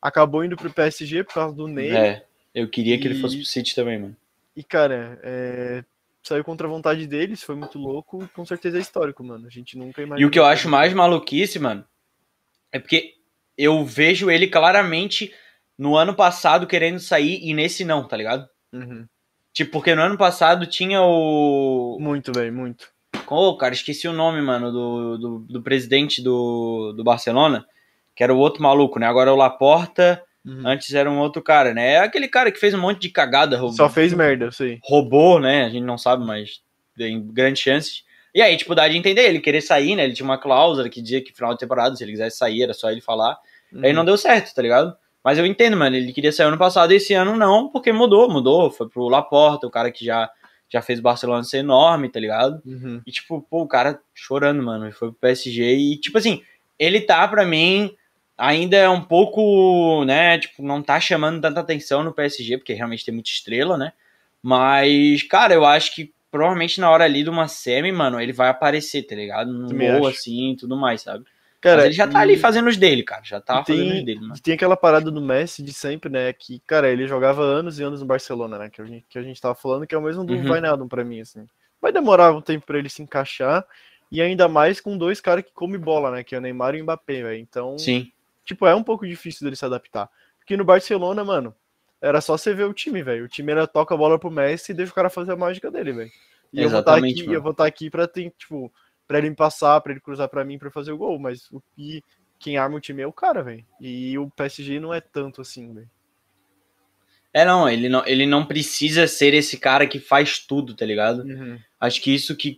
Acabou indo pro PSG por causa do Ney, É. Eu queria que ele E- fosse pro City também, mano. e, cara, é, saiu contra a vontade deles, foi muito louco, com certeza é histórico, mano. A gente nunca imaginou. E o que eu acho mais maluquice, mano, é porque eu vejo ele claramente no ano passado querendo sair e nesse não, tá ligado? Uhum. Tipo, porque no ano passado tinha o. Muito, velho, muito. Ô, cara, esqueci o nome, mano, do, do, do presidente do, do Barcelona, que era o outro maluco, né? Agora é o Laporta, Uhum. antes era um outro cara, né? É aquele cara que fez um monte de cagada, roubou, Só fez merda, sei. roubou, né? A gente não sabe, mas tem grandes chances. E aí, tipo, dá de entender, ele querer sair, né? Ele tinha uma cláusula que dizia que final de temporada, se ele quisesse sair, era só ele falar. Aí Uhum. não deu certo, tá ligado? Mas eu entendo, mano. Ele queria sair ano passado esse ano não, porque mudou, mudou. Foi pro Laporta, o cara que já, já fez o Barcelona ser enorme, tá ligado? Uhum. E, tipo, pô, o cara chorando, mano. Ele foi pro PSG e, tipo assim, ele tá, pra mim, ainda é um pouco, né? Tipo, não tá chamando tanta atenção no PSG, porque realmente tem muita estrela, né? Mas, cara, eu acho que provavelmente na hora ali de uma semi, mano, ele vai aparecer, tá ligado? Num gol assim e tudo mais, sabe? Cara, Mas ele já tá e- ali fazendo os dele, cara. Já tá tem- fazendo os dele, mano. tem aquela parada do Messi de sempre, né? Que, cara, ele jogava anos e anos no Barcelona, né? Que a gente, que a gente tava falando, que é o mesmo do Uhum. Wijnaldum pra mim, assim. Vai demorar um tempo pra ele se encaixar. E ainda mais com dois caras que comem bola, né? Que é o Neymar e o Mbappé, velho. Então, Sim. Tipo, é um pouco difícil dele se adaptar. Porque no Barcelona, mano, era só você ver o time, velho. O time era toca a bola pro Messi e deixa o cara fazer a mágica dele, velho. E eu vou estar Exatamente, aqui, mano. eu vou estar aqui pra ter, tipo, pra ele me passar, pra ele cruzar pra mim pra fazer o gol, mas o e quem arma o time é o cara, velho. E o PSG não é tanto assim, velho. É, não ele, não, ele não precisa ser esse cara que faz tudo, tá ligado? Uhum. Acho que isso que,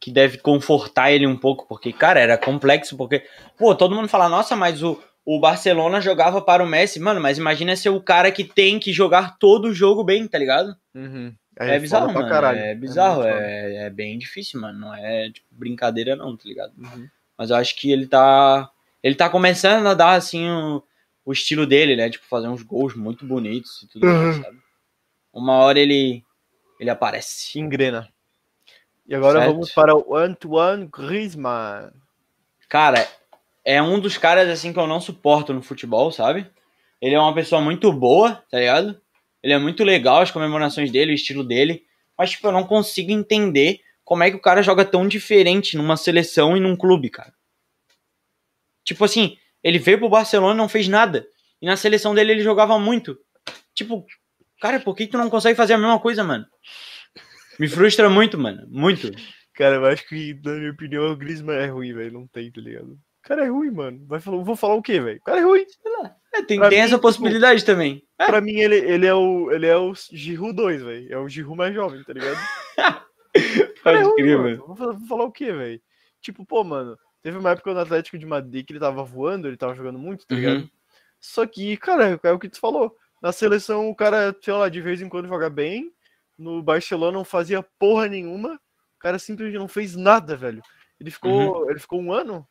que deve confortar ele um pouco, porque, cara, era complexo, porque, pô, todo mundo fala, nossa, mas o, o Barcelona jogava para o Messi, mano, mas imagina ser o cara que tem que jogar todo o jogo bem, tá ligado? Uhum. É, foda bizarro, mano. caralho. É bizarro, é, é bem difícil, mano. Não é tipo, brincadeira, não, tá ligado? Uhum. Mas eu acho que ele tá. Ele tá começando a dar, assim, o, o estilo dele, né? Tipo, fazer uns gols muito bonitos e tudo mais, Uhum. sabe? Uma hora ele. Ele aparece. Engrena. E agora Certo. vamos para o Antoine Griezmann. Cara, é um dos caras, assim, que eu não suporto no futebol, sabe? Ele é uma pessoa muito boa, tá ligado? Ele é muito legal, as comemorações dele, o estilo dele. Mas, tipo, eu não consigo entender como é que o cara joga tão diferente numa seleção e num clube, cara. Tipo assim, ele veio pro Barcelona e não fez nada. E na seleção dele ele jogava muito. Tipo, cara, por que tu não consegue fazer a mesma coisa, mano? Me frustra muito, mano. Muito. Cara, eu acho que, na minha opinião, o Griezmann é ruim, velho. Não tem, tá ligado? O cara é ruim, mano. Vai falar, vou falar o quê, velho? O cara é ruim. É, tem Pra tem mim, essa tipo, possibilidade também. É. Pra mim, ele, ele, é o, ele é o Giroud 2, velho. É o Giroud mais jovem, tá ligado? É Pode ruim, crer, mano. mano. Vou, falar- vou falar o quê, velho? Tipo, pô, mano, teve uma época no Atlético de Madrid que ele tava voando, ele tava jogando muito, tá ligado? Uhum. Só que, cara, é o que tu falou. Na seleção, o cara, sei lá, de vez em quando joga bem. No Barcelona não fazia porra nenhuma. O cara simplesmente não fez nada, velho. Ele ficou, Uhum. ele ficou um ano?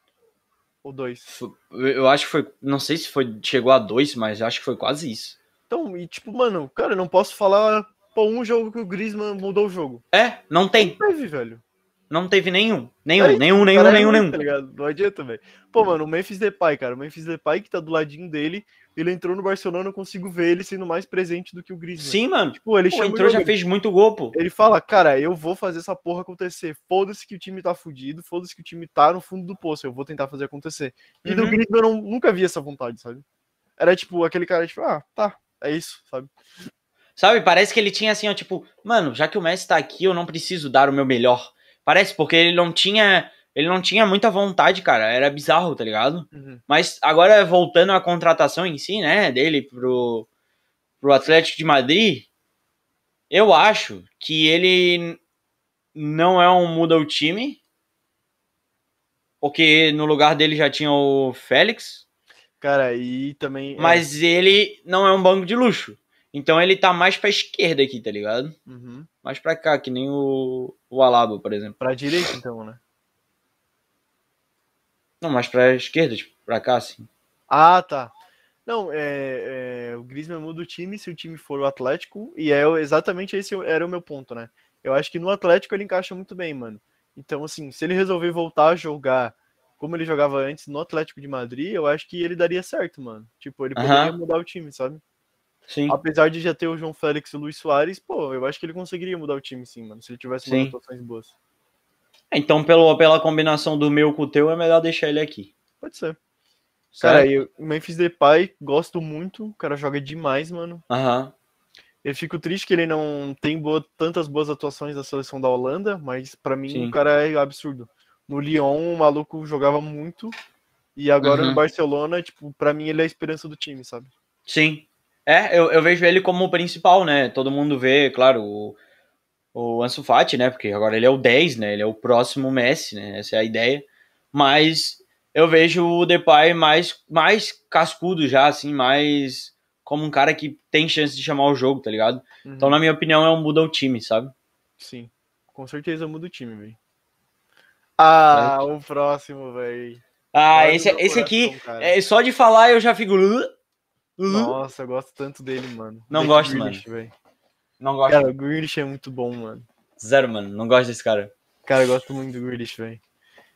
Ou dois? Eu acho que foi. Não sei se foi. Chegou a dois, mas eu acho que foi quase isso. Então, e tipo, mano, cara, eu não posso falar, pô, um jogo que o Griezmann mudou o jogo. É, não tem. Não teve, velho. Não teve nenhum. Nenhum, Aí, nenhum, nenhum, é nenhum, nenhum. Tá ligado? Não adianta, velho. Pô, mano, o Memphis Depay, cara. O Memphis Depay que tá do ladinho dele, ele entrou no Barcelona, eu consigo ver ele sendo mais presente do que o Griezmann. Sim, mano. Tipo, ele Pô, entrou, já fez muito gol, pô. Ele fala, cara, eu vou fazer essa porra acontecer. Foda-se que o time tá fudido, foda-se que o time tá no fundo do poço, eu vou tentar fazer acontecer. E do Uhum. Griezmann eu não- nunca vi essa vontade, sabe? Era tipo, aquele cara, tipo, ah, tá, é isso, sabe? Sabe? Parece que ele tinha assim, ó, tipo, mano, já que o Messi tá aqui, eu não preciso dar o meu melhor. Parece, porque ele não tinha. Ele não tinha muita vontade, cara. Era bizarro, tá ligado? Uhum. Mas agora, voltando à contratação em si, né, dele pro, pro Atlético de Madrid, eu acho que ele não é um muda o time, porque no lugar dele já tinha o Félix, Cara, e também. é, mas ele não é um banco de luxo. Então ele tá mais pra esquerda aqui, tá ligado? uhum. Mais pra cá, que nem o, o Alaba, por exemplo. Pra direita, então, né? Não, mais pra esquerda, tipo, pra cá, assim. Ah, tá. Não, é, é, o Griezmann muda o time se o time for o Atlético, e é exatamente esse era o meu ponto, né? Eu acho que no Atlético ele encaixa muito bem, mano. Então, assim, se ele resolver voltar a jogar como ele jogava antes no Atlético de Madrid, eu acho que ele daria certo, mano. Tipo, ele poderia mudar o time, sabe? Sim. Apesar de já ter o João Félix e o Luiz Soares, pô, eu acho que ele conseguiria mudar o time, sim, mano, se ele tivesse umas Sim. atuações boas. Então, pelo, pela combinação do meu com o teu, é melhor deixar ele aqui. Pode ser. Cara, Certo? eu, o Memphis Depay, gosto muito, o cara joga demais, mano. Aham. Eu fico triste que ele não tem boa- tantas boas atuações na seleção da Holanda, mas pra mim Sim. o cara é absurdo. No Lyon, o maluco jogava muito, e agora Uhum. no Barcelona, tipo, pra mim ele é a esperança do time, sabe? Sim. É, eu, eu vejo ele como o principal, né? Todo mundo vê, claro, o, o Ansu Fati, né? Porque agora ele é o 10, né? Ele é o próximo Messi, né? Essa é a ideia. Mas eu vejo o Depay mais, mais cascudo já, assim, mais como um cara que tem chance de chamar o jogo, tá ligado? Uhum. Então, na minha opinião, é um muda o time, sabe? Sim, com certeza muda o time, velho. Ah, o próximo, velho. Ah, esse, no esse aqui, coração, cara. é, só de falar eu já fico... "Uh, uh". Nossa, eu gosto tanto dele, mano. Não Jack gosto, Grealish, velho. Não gosto. Cara, o Grealish é muito bom, mano. Zero, mano. Não gosto desse cara. Cara, eu gosto muito do Grealish, velho.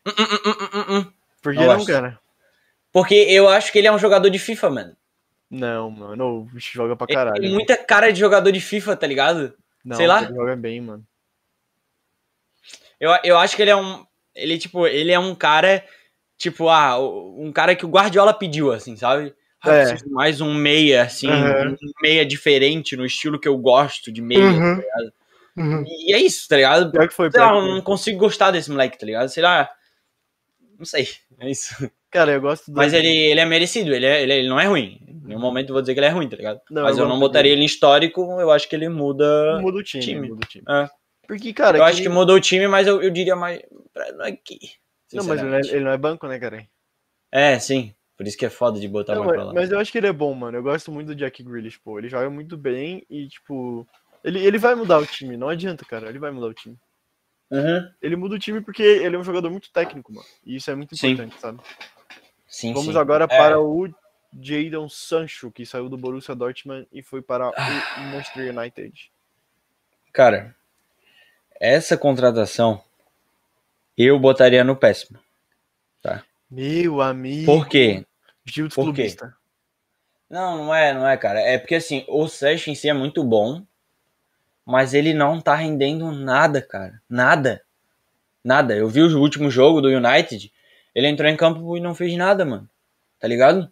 Hum, hum, hum. Por que Não não, cara? Porque eu acho que ele é um jogador de FIFA, mano. Não, mano, o bicho joga pra Ele caralho. tem muita cara de jogador de FIFA, tá ligado? Não, sei lá. Ele joga bem, mano. Eu, eu acho que ele é um. Ele, tipo, ele é um cara. Tipo, ah, um cara que o Guardiola pediu, assim, sabe? Ah, É. preciso mais um meia, assim, Aham. um meia diferente, no estilo que eu gosto de meia, Uhum. tá ligado? E é isso, tá ligado? Pior que foi, Sei lá, eu não consigo gostar desse moleque, tá ligado? Sei lá. Não sei. É isso. Cara, eu gosto do. Mas ele, ele é merecido, ele, é, ele, ele não é ruim. Em nenhum momento eu vou dizer que ele é ruim, tá ligado? Não, Mas eu eu, não botaria dele. ele em histórico, eu acho que ele muda. Muda o time, time. muda o time. É. Porque, cara, eu que- acho que mudou o time, mas eu, eu diria mais. Não é aqui. Não, mas ele não, é, ele não é banco, né, cara? É, sim. Por isso que é foda de botar Não, mais pra lá. mas eu acho que ele é bom, mano. Eu gosto muito do Jack Grealish, pô. Ele joga muito bem e, tipo. Ele, ele vai mudar o time, não adianta, cara. Ele vai mudar o time. Uhum. Ele muda o time porque ele é um jogador muito técnico, mano. E isso é muito Sim. importante, sabe? Sim, Vamos sim. agora É. para o Jadon Sancho, que saiu do Borussia Dortmund e foi para o Manchester United. Cara, essa contratação eu botaria no péssimo. Meu amigo. Por quê? Gil Por quê? clubista. Não, não é, não é, cara. É porque assim, o Sancho em si é muito bom, mas ele não tá rendendo nada, cara. Nada. Nada. Eu vi o último jogo do United, ele entrou em campo e não fez nada, mano. Tá ligado?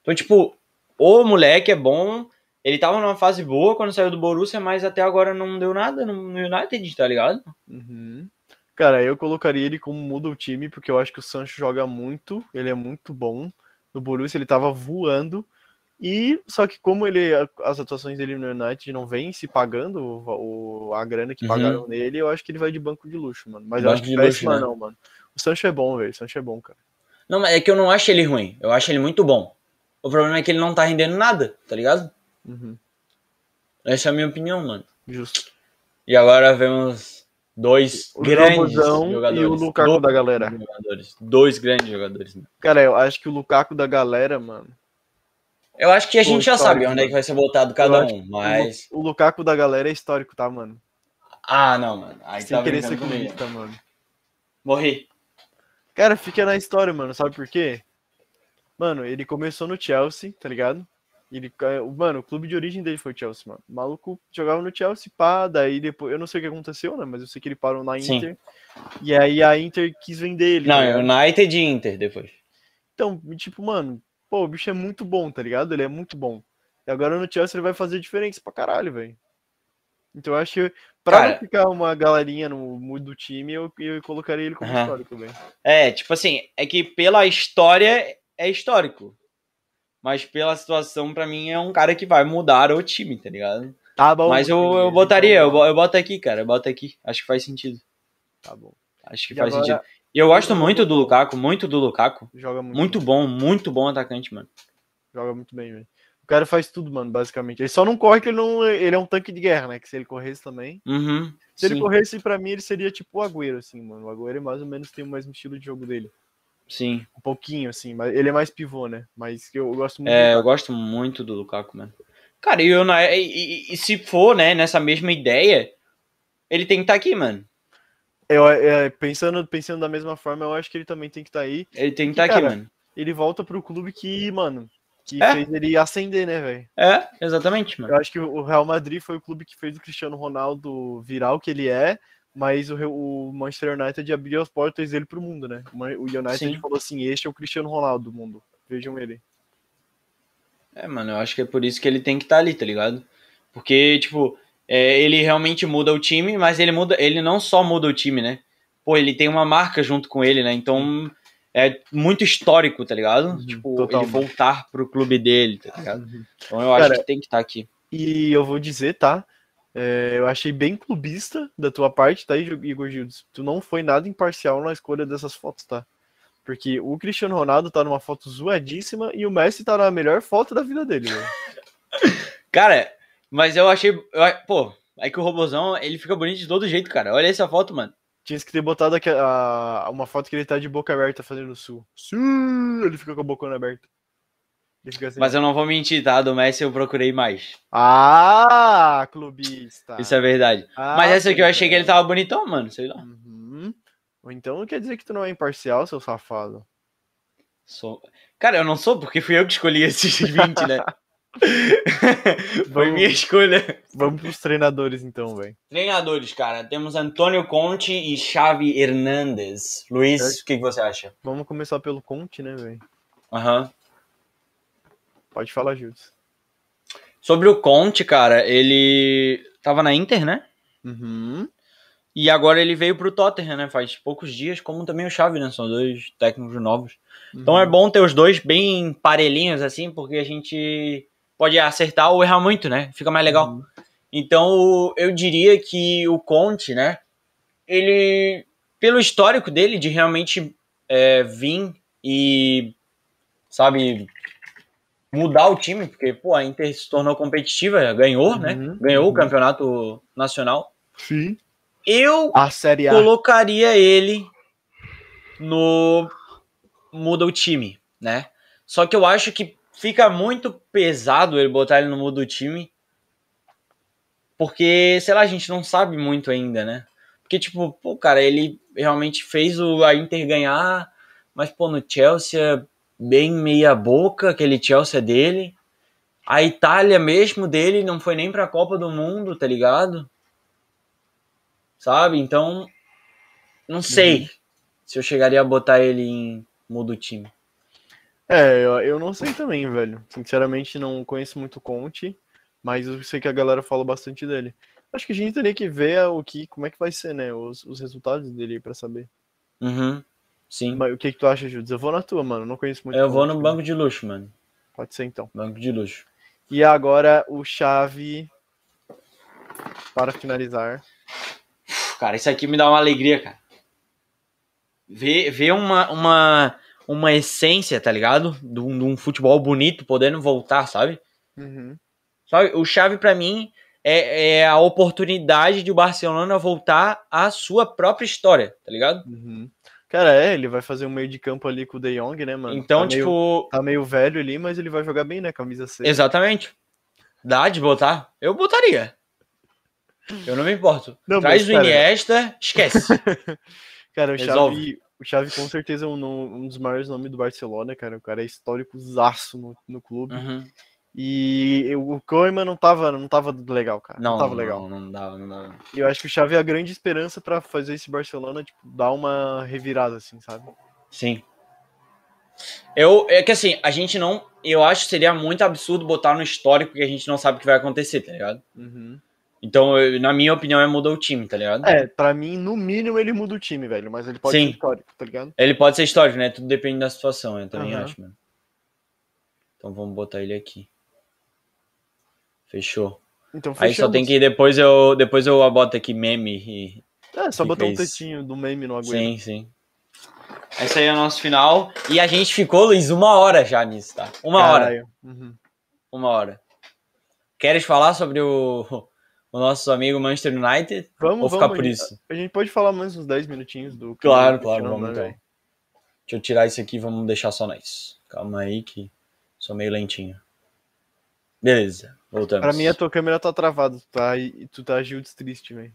Então, tipo, o moleque é bom, ele tava numa fase boa quando saiu do Borussia, mas até agora não deu nada no, no United, tá ligado? Uhum. Cara, eu colocaria ele como muda o time, porque eu acho que o Sancho joga muito, ele é muito bom. No Borussia ele tava voando. E só que como ele as atuações dele no United não vem se pagando o, a grana que Uhum. pagaram nele, eu acho que ele vai de banco de luxo, mano. Mas eu Banco acho que de péssima luxo, né? não, mano. O Sancho é bom, velho. O Sancho é bom, cara. Não, mas é que eu não acho ele ruim, eu acho ele muito bom. O problema é que ele não tá rendendo nada, tá ligado? Uhum. Essa é a minha opinião, mano. Justo. E agora vemos dois O grandes jogadores. e o Lukaku dois da galera. jogadores. Dois grandes jogadores. Mano. Cara, eu acho que o Lukaku da galera, mano. Eu acho que a gente já sabe onde é que vai ser votado cada um, O mas... O Lukaku da galera é histórico, tá, mano? Ah, não, mano. Aí Sem tá querer ser comigo. clubista, mano. Morri. Cara, fica na história, mano. Sabe por quê? Mano, ele começou no Chelsea, tá ligado? Ele, mano, o clube de origem dele foi o Chelsea, mano. O maluco jogava no Chelsea, pá, daí depois. Eu não sei o que aconteceu, né? Mas eu sei que ele parou na Sim. Inter. E aí a Inter quis vender ele. Não, ligado? United e Inter depois. Então, tipo, mano, pô, o bicho é muito bom, tá ligado? Ele é muito bom. E agora no Chelsea ele vai fazer diferença pra caralho, velho. Então eu acho que pra Cara- não ficar uma galerinha no mood do time, eu, eu colocaria ele como histórico, velho. É, tipo assim, é que pela história é histórico. Mas pela situação, pra mim, é um cara que vai mudar o time, tá ligado? Tá bom. Mas eu, eu botaria, eu, eu boto aqui, cara, eu boto aqui. Acho que faz sentido. Tá bom. Acho que E faz agora- sentido. E eu gosto muito do Lukaku, muito do Lukaku. Joga muito. Muito bom, muito bom atacante, mano. Joga muito bem, velho. O cara faz tudo, mano, basicamente. Ele só não corre que ele não. Ele é um tanque de guerra, né? Que se ele corresse também. Uhum. Se ele sim, corresse, pra mim, ele seria tipo o Agüero, assim, mano. O Agüero é mais ou menos tem o mesmo estilo de jogo dele. Sim. Um pouquinho, assim, mas ele é mais pivô, né? Mas eu, eu gosto muito. É, do eu gosto muito do Lukaku, mano. Cara, e, eu, e, e- e se for, né, nessa mesma ideia, ele tem que estar aqui, mano. Eu, é, pensando, pensando da mesma forma, eu acho que ele também tem que estar aí. Ele tem que estar aqui, cara, mano. Ele volta pro clube que, mano, que É. fez ele ascender, né, velho? É, exatamente, mano. Eu acho que o Real Madrid foi o clube que fez o Cristiano Ronaldo virar o que ele é, mas o, o Manchester United abriu as portas dele pro mundo, né? O O United Sim. falou assim: este é o Cristiano Ronaldo do mundo. Vejam ele. É, mano, eu acho que é por isso que ele tem que estar ali, tá ligado? Porque, tipo, é, ele realmente muda o time, mas ele muda, ele não só muda o time, né? Pô, ele tem uma marca junto com ele, né? Então é muito histórico, tá ligado? Uhum, tipo, total. ele voltar pro clube dele, tá ligado? Então eu acho Cara, que tem que estar aqui. E eu vou dizer, tá? É, eu achei bem clubista da tua parte, tá, Igor Gildes? Tu não foi nada imparcial na escolha dessas fotos, tá? Porque o Cristiano Ronaldo tá numa foto zoadíssima e o Messi tá na melhor foto da vida dele, velho. Cara, mas eu achei. eu- pô, é que o robozão, ele fica bonito de todo jeito, cara. Olha essa foto, mano. Tinha que ter botado uma foto que ele tá de boca aberta fazendo sul. Sul! Ele fica com a bocona aberta. Assim. Mas eu não vou mentir, tá? Do Messi eu procurei mais. Ah, clubista! Isso é verdade. Ah, Mas essa aqui eu achei que ele tava bonitão, mano. Sei lá. Uhum. Ou então quer dizer que tu não é imparcial, seu safado. Sou... Cara, eu não sou, porque fui eu que escolhi esses 20, né? Foi minha escolha. Vamos pros treinadores então, velho. Treinadores, cara. Temos Antônio Conte e Xavi Hernandes. Luiz, o que, que você acha? Vamos começar pelo Conte, né, velho? Aham. Pode falar, Gildes. Sobre o Conte, cara, ele tava na Inter, né? Uhum. E agora ele veio pro Tottenham, né? Faz poucos dias, como também o Xavi, né? São dois técnicos novos. Então Uhum. é bom ter os dois bem parelhinhos, assim, porque a gente pode acertar ou errar muito, né? Fica mais legal. Uhum. Então eu diria que o Conte, né? Ele, pelo histórico dele de realmente é, vir e, sabe, mudar o time, porque, pô, a Inter se tornou competitiva, ganhou, né? Uhum, Ganhou o uhum. campeonato nacional. Sim. Eu A Série A. colocaria ele no muda o time, né? Só que eu acho que fica muito pesado ele botar ele no muda o time. Porque, sei lá, a gente não sabe muito ainda, né? Porque, tipo, pô, cara, ele realmente fez o, a Inter ganhar, mas, pô, no Chelsea, bem meia boca, aquele Chelsea dele. A Itália mesmo dele não foi nem pra Copa do Mundo, tá ligado? Sabe? Então, não sei se eu chegaria a botar ele em muda o time. É, eu, eu não sei também, velho. Sinceramente, não conheço muito o Conte. Mas eu sei que a galera fala bastante dele. Acho que a gente teria que ver o que, como é que vai ser, né? Os, os resultados dele pra saber. Uhum. Sim. Mas o que, que tu acha, Judas? Eu vou na tua, mano. Não conheço muito. Eu vou no banco de luxo, mano. Pode ser então. Banco de luxo. E agora o chave para finalizar. Cara, isso aqui me dá uma alegria, cara. Ver, ver uma, uma, uma essência, tá ligado? De um, de um futebol bonito podendo voltar, sabe? Uhum. Sabe? O chave pra mim é, é a oportunidade de o Barcelona voltar à sua própria história, tá ligado? Uhum. Cara, é, ele vai fazer um meio de campo ali com o De Jong, né, mano? Então, tá meio, tipo, tá meio velho ali, mas ele vai jogar bem, né? Camisa 6. exatamente. Dá de botar? Eu botaria. Eu não me importo. Não, Traz mas, o Iniesta, esquece. Cara, o. Xavi, o Xavi com certeza é um, um dos maiores nomes do Barcelona, cara. O cara é histórico zaço no, no clube. Uhum. E o Koeman não tava, não tava legal, cara. Não, Não, tava não, legal. Não, não dá, não dá. E eu acho que o Xavi é a grande esperança pra fazer esse Barcelona, tipo, dar uma revirada, assim, sabe? Sim. Eu, é que assim, a gente não. Eu acho que seria muito absurdo botar no histórico que a gente não sabe o que vai acontecer, tá ligado? Uhum. Então, eu- na minha opinião, é mudar o time, tá ligado? É, pra mim, no mínimo, ele muda o time, velho. Mas ele pode Sim. ser histórico, tá ligado? Ele pode ser histórico, né? Tudo depende da situação, eu também Aham. acho, mano. Então vamos botar ele aqui. Fechou. Então Aí fechamos. só tem que depois eu depois eu boto aqui meme e É, só botar um isso. textinho do meme no Agüero. sim, sim. Esse aí é o nosso final e a gente ficou, Luiz, uma hora já nisso, tá? Uma hora, Caralho. Uhum. uma hora. Queres falar sobre o o nosso amigo Manchester United? Vamos, Ou ficar vamos. por isso? A gente pode falar mais uns 10 minutinhos do. Claro, claro, vamos né, então. Deixa eu tirar isso aqui, vamos deixar só nós. Calma aí que sou meio lentinho. Beleza, voltamos. Pra mim, a tua câmera tá travada. Tu tá, e tu tá Gildes triste, velho.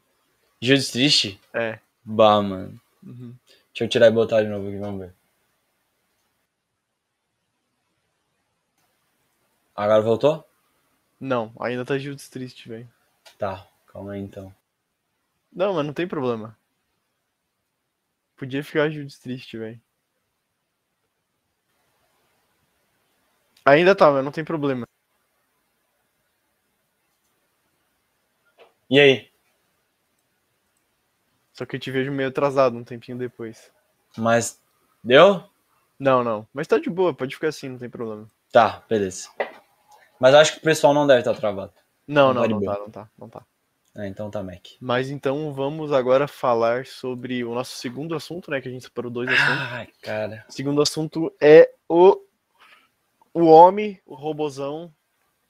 Judas triste? É. Bah, mano. Uhum. Deixa eu tirar e botar de novo aqui, vamos ver. Agora voltou? Não, ainda tá Gildes triste, velho. Tá, calma aí então. Não, mas não tem problema. Podia ficar Gildes triste, velho. Ainda tá, mas não tem problema. E aí? Só que eu te vejo meio atrasado um tempinho depois. Mas deu? Não, não. Mas tá de boa, pode ficar assim, não tem problema. Tá, beleza. Mas acho que o pessoal não deve estar travado. Não, Não não, tá não tá, não tá, não tá. É, então tá, Mac. Mas então vamos agora falar sobre o nosso segundo assunto, né? Que a gente separou dois assuntos. Ai, cara. O segundo assunto é o o homem, o robozão,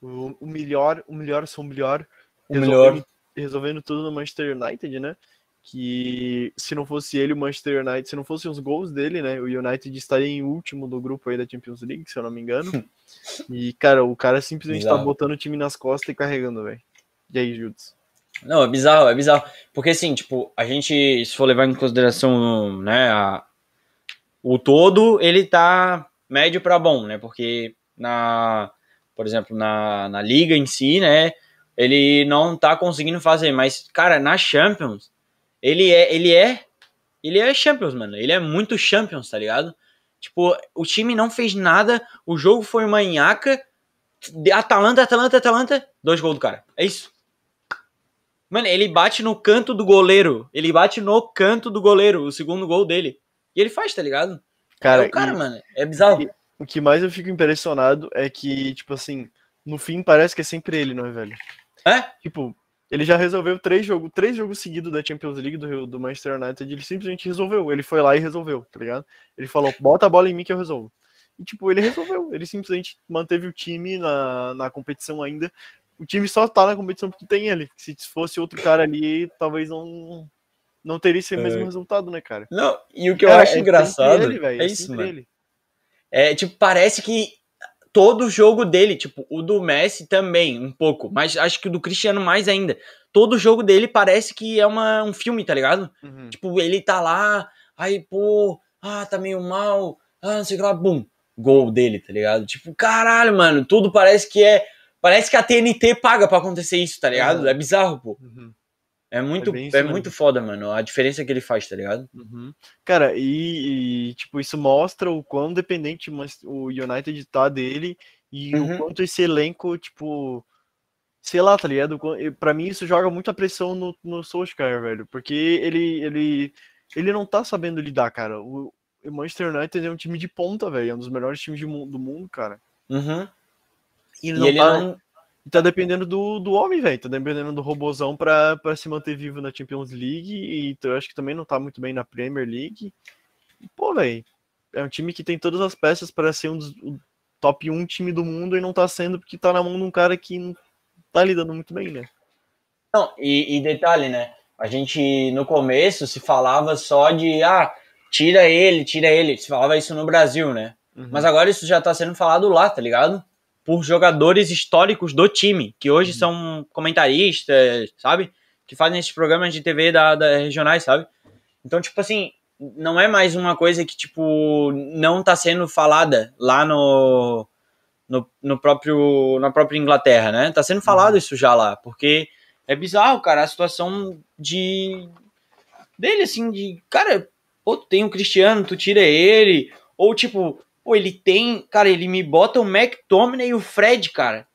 o, o melhor, o melhor são o melhor, O melhor. Resolvendo tudo no Manchester United, né? Que se não fosse ele, o Manchester United, se não fossem os gols dele, né? O United estaria em último do grupo aí da Champions League, se eu não me engano. e, cara, o cara simplesmente tá Bizarro. botando o time nas costas e carregando, velho. E aí, Judes? Não, é bizarro, é bizarro. Porque assim, tipo, a gente, se for levar em consideração, né, a- o todo, ele tá médio pra bom, né? Porque na, por exemplo, na, na liga em si, né, ele não tá conseguindo fazer, mas cara, na Champions, ele é, ele é, ele é Champions, mano. Ele é muito Champions, tá ligado? Tipo, o time não fez nada, o jogo foi uma nhaca, Atalanta, Atalanta, Atalanta, dois gols do cara. É isso. Mano, ele bate no canto do goleiro. Ele bate no canto do goleiro, o segundo gol dele. E ele faz, tá ligado? Cara, é o cara, e- mano. É bizarro. e- o que mais eu fico impressionado é que, tipo assim, no fim parece que é sempre ele, não é, velho? É? Tipo, ele já resolveu três jogos, três jogos seguidos da Champions League do, do Manchester United, ele simplesmente resolveu. Ele foi lá e resolveu, tá ligado? Ele falou, bota a bola em mim que eu resolvo. E, tipo, ele resolveu. Ele simplesmente manteve o time na, na competição ainda. O time só tá na competição porque tem ele. Se fosse outro cara ali, talvez não, não teria esse mesmo É. resultado, né, cara? Não, e o que eu Cara, acho é engraçado ele, velho, é é isso, mano. ele. É, tipo, parece que todo jogo dele, tipo, o do Messi também, um pouco, mas acho que o do Cristiano mais ainda. Todo jogo dele parece que é uma, um filme, tá ligado? Uhum. Tipo, ele tá lá, aí, pô, ah, tá meio mal, ah, não sei o que lá, bum, gol dele, tá ligado? Tipo, caralho, mano, tudo parece que é. Parece que a TNT paga pra acontecer isso, tá ligado? Uhum. É bizarro, pô. Uhum. É muito, É é muito foda, mano, a diferença que ele faz, tá ligado? Uhum. Cara, e, e, tipo, isso mostra o quão dependente o United tá dele e Uhum. o quanto esse elenco, tipo, sei lá, tá ligado? Pra mim isso joga muita pressão no, no Solskjaer, velho. Porque ele, ele, ele não tá sabendo lidar, cara. O, o Manchester United é um time de ponta, velho. É um dos melhores times de do mundo, cara. Uhum. E ele E não ele tá, não. E tá dependendo do, do homem, velho. Tá dependendo do robozão pra, pra se manter vivo na Champions League. E eu acho que também não tá muito bem na Premier League. E, pô, velho. É um time que tem todas as peças para ser um dos top 1 time do mundo e não tá sendo porque tá na mão de um cara que não tá lidando muito bem, né? Não, e, e detalhe, né? A gente no começo se falava só de ah, tira ele, tira ele. Se falava isso no Brasil, né? Uhum. Mas agora isso já tá sendo falado lá, tá ligado? Por jogadores históricos do time, que hoje Uhum. são comentaristas, sabe? Que fazem esses programas de TV da, da regionais, sabe? Então, tipo assim, não é mais uma coisa que, tipo, não tá sendo falada lá no, no, no próprio, na própria Inglaterra, né? Tá sendo falado Uhum. isso já lá, porque é bizarro, cara, a situação de dele, assim, de, cara, pô, tu tem o Cristiano, tu tira ele, ou tipo, pô, ele tem, cara, ele me bota o McTominay e o Fred, cara.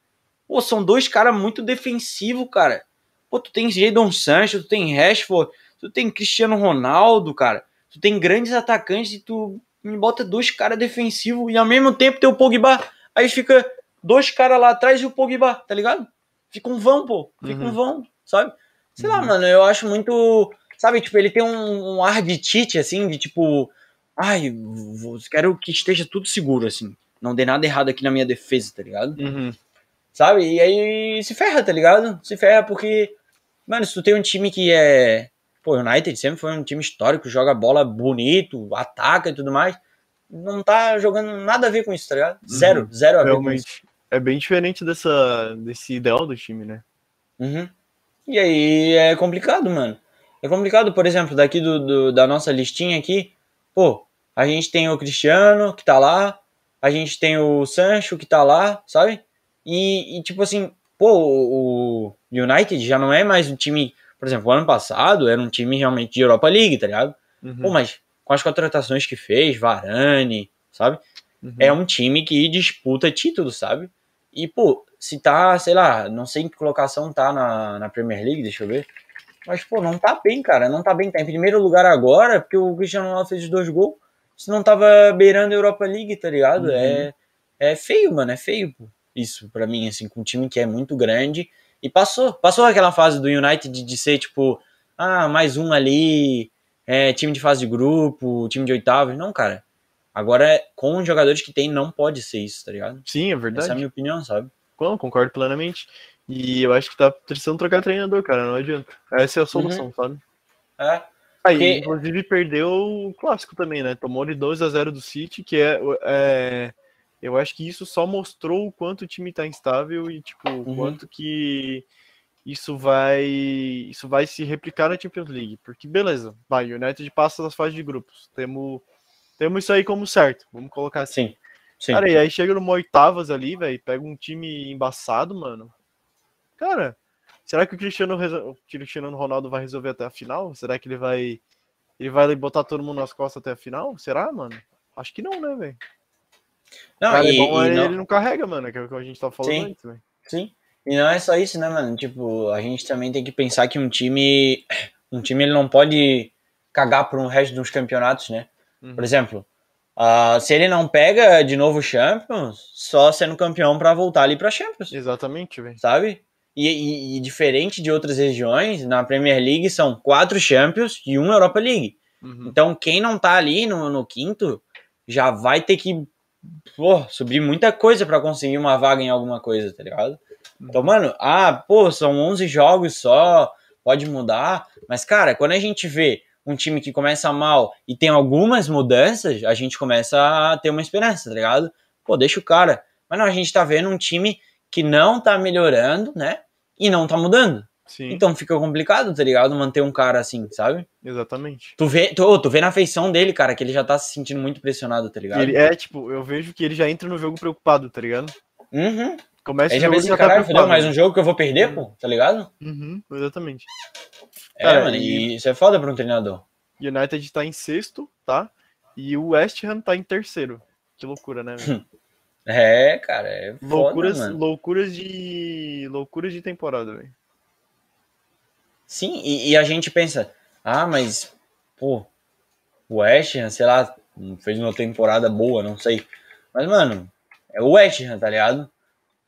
Pô, são dois caras muito defensivos, cara. Pô, tu tem Jadon Sancho, tu tem Rashford, tu tem Cristiano Ronaldo, cara. Tu tem grandes atacantes e tu me bota dois caras defensivos e ao mesmo tempo tem o Pogba. Aí fica dois caras lá atrás e o Pogba, tá ligado? Fica um vão, pô. Fica Uhum. um vão, sabe? Sei lá, Uhum. mano, eu acho muito. Sabe, tipo, ele tem um, um ar de Tite, assim, de tipo. Ai, vou- quero que esteja tudo seguro, assim. Não dê nada errado aqui na minha defesa, tá ligado? Uhum. Sabe? E aí se ferra, tá ligado? Se ferra porque. Mano, se tu tem um time que é. Pô, o United sempre foi um time histórico, joga bola bonito, ataca e tudo mais. Não tá jogando nada a ver com isso, tá ligado? Zero, zero a ver com isso. Realmente. É bem diferente dessa, desse ideal do time, né? Uhum. E aí é complicado, mano. É complicado, por exemplo, daqui do, do- da nossa listinha aqui, pô, a gente tem o Cristiano que tá lá, a gente tem o Sancho que tá lá, sabe? E, e, tipo assim, pô, o, United já não é mais um time, por exemplo, o ano passado era um time realmente de Europa League, tá ligado? Uhum. Pô, mas com as contratações que fez, Varane, sabe? Uhum. é um time que disputa título, sabe? E, pô, se tá, sei lá, não sei em que colocação tá na, na Premier League, deixa eu ver. Mas, pô, não tá bem, cara. Não tá bem. Tá em primeiro lugar agora, porque o Cristiano Ronaldo fez os dois gols. Se não tava beirando a Europa League, tá ligado? Uhum. É, é feio, mano. É feio isso pra mim, assim, com um time que é muito grande. E passou. Passou aquela fase do United de, ser, tipo, ah, mais um ali, é, time de fase de grupo, time de oitavos. Não, cara. Agora, com os jogadores que tem, não pode ser isso, tá ligado? Sim, é Essa é a verdade. minha opinião, sabe? Não, concordo plenamente. E eu acho que tá precisando trocar treinador, cara. Não adianta. Essa é a solução, sabe? É. Aí, Porque- inclusive, perdeu o clássico também, né? Tomou de 2 a 0 do City, que é, é- Eu acho que isso só mostrou o quanto o time tá instável e, tipo, o Uhum. quanto que isso vai. Isso vai se replicar na Champions League. Porque, beleza, vai, o United passa das fases de grupos. Temos, temos isso aí como certo. Vamos colocar assim. Sim. Sim. Cara, e aí chega numa oitavas ali, velho, pega um time embaçado, mano. Cara, será que o Cristiano, o Cristiano Ronaldo vai resolver até a final? Será que ele vai ele vai botar todo mundo nas costas até a final? Será, mano? Acho que não, né, velho? não, Cara, e, é bom, e ele, não, ele não carrega, mano, que é o que a gente tava falando Sim. antes, velho. sim. E não é só isso, né, mano? Tipo, a gente também tem que pensar que um time. Um time ele não pode cagar por um resto dos campeonatos, né? Uhum. Por exemplo, ah, se ele não pega de novo o Champions, só sendo campeão pra voltar ali pra Champions. Exatamente, velho. sabe? E, e- diferente de outras regiões, na Premier League são quatro Champions e uma Europa League. Uhum. Então quem não tá ali no, no quinto já vai ter que pô, subir muita coisa pra conseguir uma vaga em alguma coisa, tá ligado? Então, mano, ah, pô, são 11 jogos só, pode mudar, mas cara, quando a gente vê um time que começa mal e tem algumas mudanças, a gente começa a ter uma esperança, tá ligado? Pô, deixa o cara. Mas não, a gente tá vendo um time que não tá melhorando, né? E não tá mudando. Sim, Então fica complicado, tá ligado? Manter um cara assim, sabe? exatamente. Tu vê, tu, tu vê na feição dele, cara, que ele já tá se sentindo muito pressionado, tá ligado? Ele é, tipo, eu vejo que ele já entra no jogo preocupado, tá ligado? Uhum. Começa Aí já pensa, já tá caralho, fudeu, preocupado. mais um jogo que eu vou perder, pô, tá ligado? Uhum, exatamente. É, Cara, mano, e- e isso é foda pra um treinador. United tá em sexto, tá? E o West Ham tá em terceiro. Que loucura, né? É, cara, é foda, Loucuras, mano. loucuras de loucura de temporada, velho. Sim, e, e a gente pensa, ah, mas, pô, o West Ham, sei lá, fez uma temporada boa, não sei. Mas, mano, é o West Ham, tá ligado?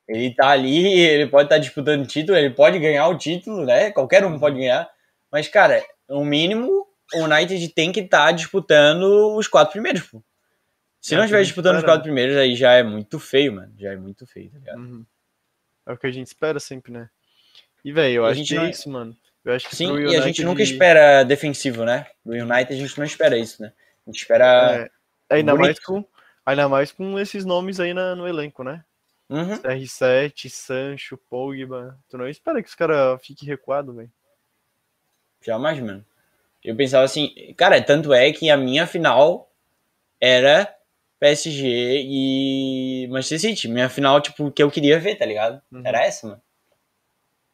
Ele tá ali, ele pode estar tá disputando título, ele pode ganhar o título, né? Qualquer um pode ganhar. Mas, cara, no mínimo, o United tem que estar tá disputando os quatro primeiros, pô. Se É não estiver disputando os espera, quatro primeiros, aí já é muito feio, mano. Já é muito feio, tá ligado? Uhum. É o que a gente espera sempre, né? E, velho, eu E acho que não é é- isso, mano. Eu acho que Sim, pro e a gente United- nunca espera defensivo, né? Do United a gente não espera isso, né? A gente espera. É, ainda, bonito. mais com, ainda mais com esses nomes aí na- no elenco, né? Uhum. CR7, Sancho, Pogba. Tu não espera que os caras fiquem recuados, velho. Jamais, mano. Eu pensava assim, cara, tanto é que a minha final era PSG e Manchester City. Minha final, tipo, que eu queria ver, tá ligado? Uhum. Era essa, mano.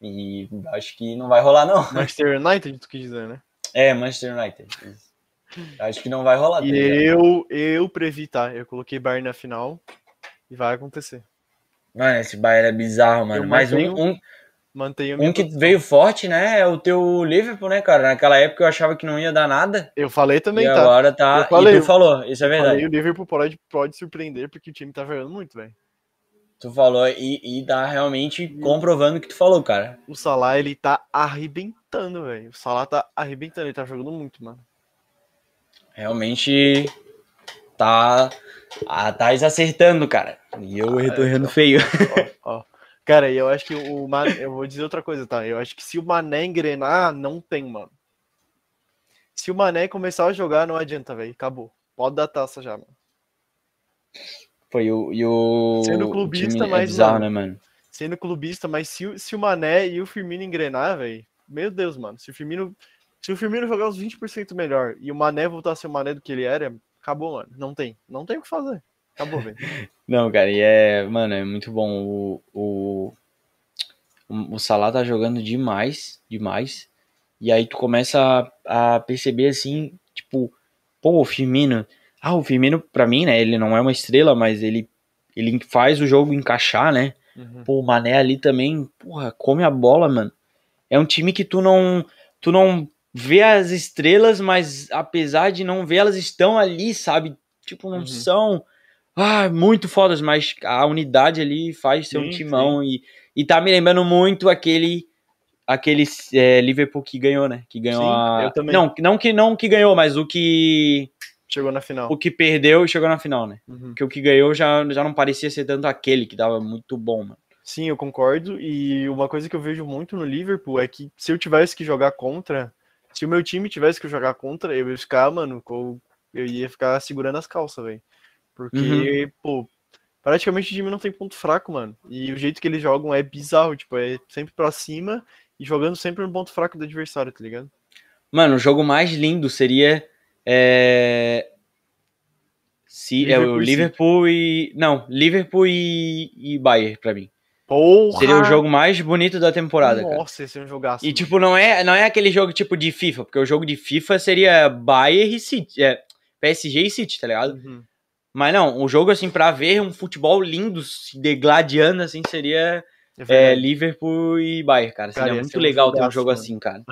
E acho que não vai rolar, não. Manchester United, tu quis dizer, né? É, Manchester United. Acho que não vai rolar, tá E eu, eu previ, tá? Eu coloquei Bayern na final e vai acontecer. Mano, esse Bayern é bizarro, mano. Eu um, mantenho um, Mantenha a minha um que posição. veio forte, né, é o teu Liverpool, né, cara? Naquela época eu achava que não ia dar nada. Eu falei também, e tá? agora tá. Eu falei, e tu falou, isso é verdade. Falei, o Liverpool pode, pode surpreender porque o time tá jogando muito, velho. Tu falou e, e tá realmente comprovando o que tu falou, cara. O Salah, ele tá arrebentando, velho. O Salah tá arrebentando, ele tá jogando muito, mano. Realmente tá. Ah, tá acertando, cara. E eu retornando feio. Ó, ó. Cara, eu acho que o Mané, eu vou dizer outra coisa, tá? Eu acho que se o Mané engrenar, não tem, mano. Se o Mané começar a jogar, não adianta, velho. Acabou. Pode dar taça já, mano. Foi o. E o Sendo clubista, o é mas, bizarro, mano, né, mano? Sendo clubista, mas se, o- se o Mané e o Firmino engrenar, velho. Meu Deus, mano. Se o Firmino. Se o Firmino jogar uns 20% melhor e o Mané voltar a ser o Mané do que ele era, acabou, mano. Não tem. Não tem o que fazer. Acabou, velho. Não, cara, e é. Mano, é muito bom. O. O, o Salah tá jogando demais, demais. E aí tu começa a, a perceber assim, tipo, pô, o Firmino. Ah, o Firmino, pra mim, né? Ele não é uma estrela, mas ele, ele faz o jogo encaixar, né? Uhum. Pô, o Mané ali também, porra, come a bola, mano. É um time que tu não, tu não vê as estrelas, mas apesar de não ver, elas estão ali, sabe? Tipo, não Uhum. são ah, muito fodas, mas a unidade ali faz ser um Sim, timão e, e tá me lembrando muito aquele aquele é, Liverpool que ganhou, né? Que ganhou Sim, a eu também. não, não que não que ganhou, mas o que Chegou na final. o que perdeu e chegou na final, né? Uhum. Porque o que ganhou já, já não parecia ser tanto aquele que tava muito bom, mano. Sim, eu concordo. E uma coisa que eu vejo muito no Liverpool é que se eu tivesse que jogar contra, se o meu time tivesse que jogar contra, eu ia ficar, mano, eu ia ficar segurando as calças, velho. Porque, pô, praticamente o time não tem ponto fraco, mano. E o jeito que eles jogam é bizarro, tipo, é sempre pra cima e jogando sempre no ponto fraco do adversário, tá ligado? Mano, o jogo mais lindo seria. É... Se, é o Liverpool e Liverpool. Não, Liverpool e, e Bayern, pra mim. Porra! Seria o jogo mais bonito da temporada, cara. Nossa, esse é um jogaço. E tipo, não é, não é aquele jogo tipo de FIFA, porque o jogo de FIFA seria Bayern e City. É, PSG e City, tá ligado? Uhum. Mas não, o jogo assim, pra ver um futebol lindo se degladiando, assim, seria É é. Liverpool e Bayern, cara. Cara, Seria ia muito um legal ter um jogo mano. assim, cara.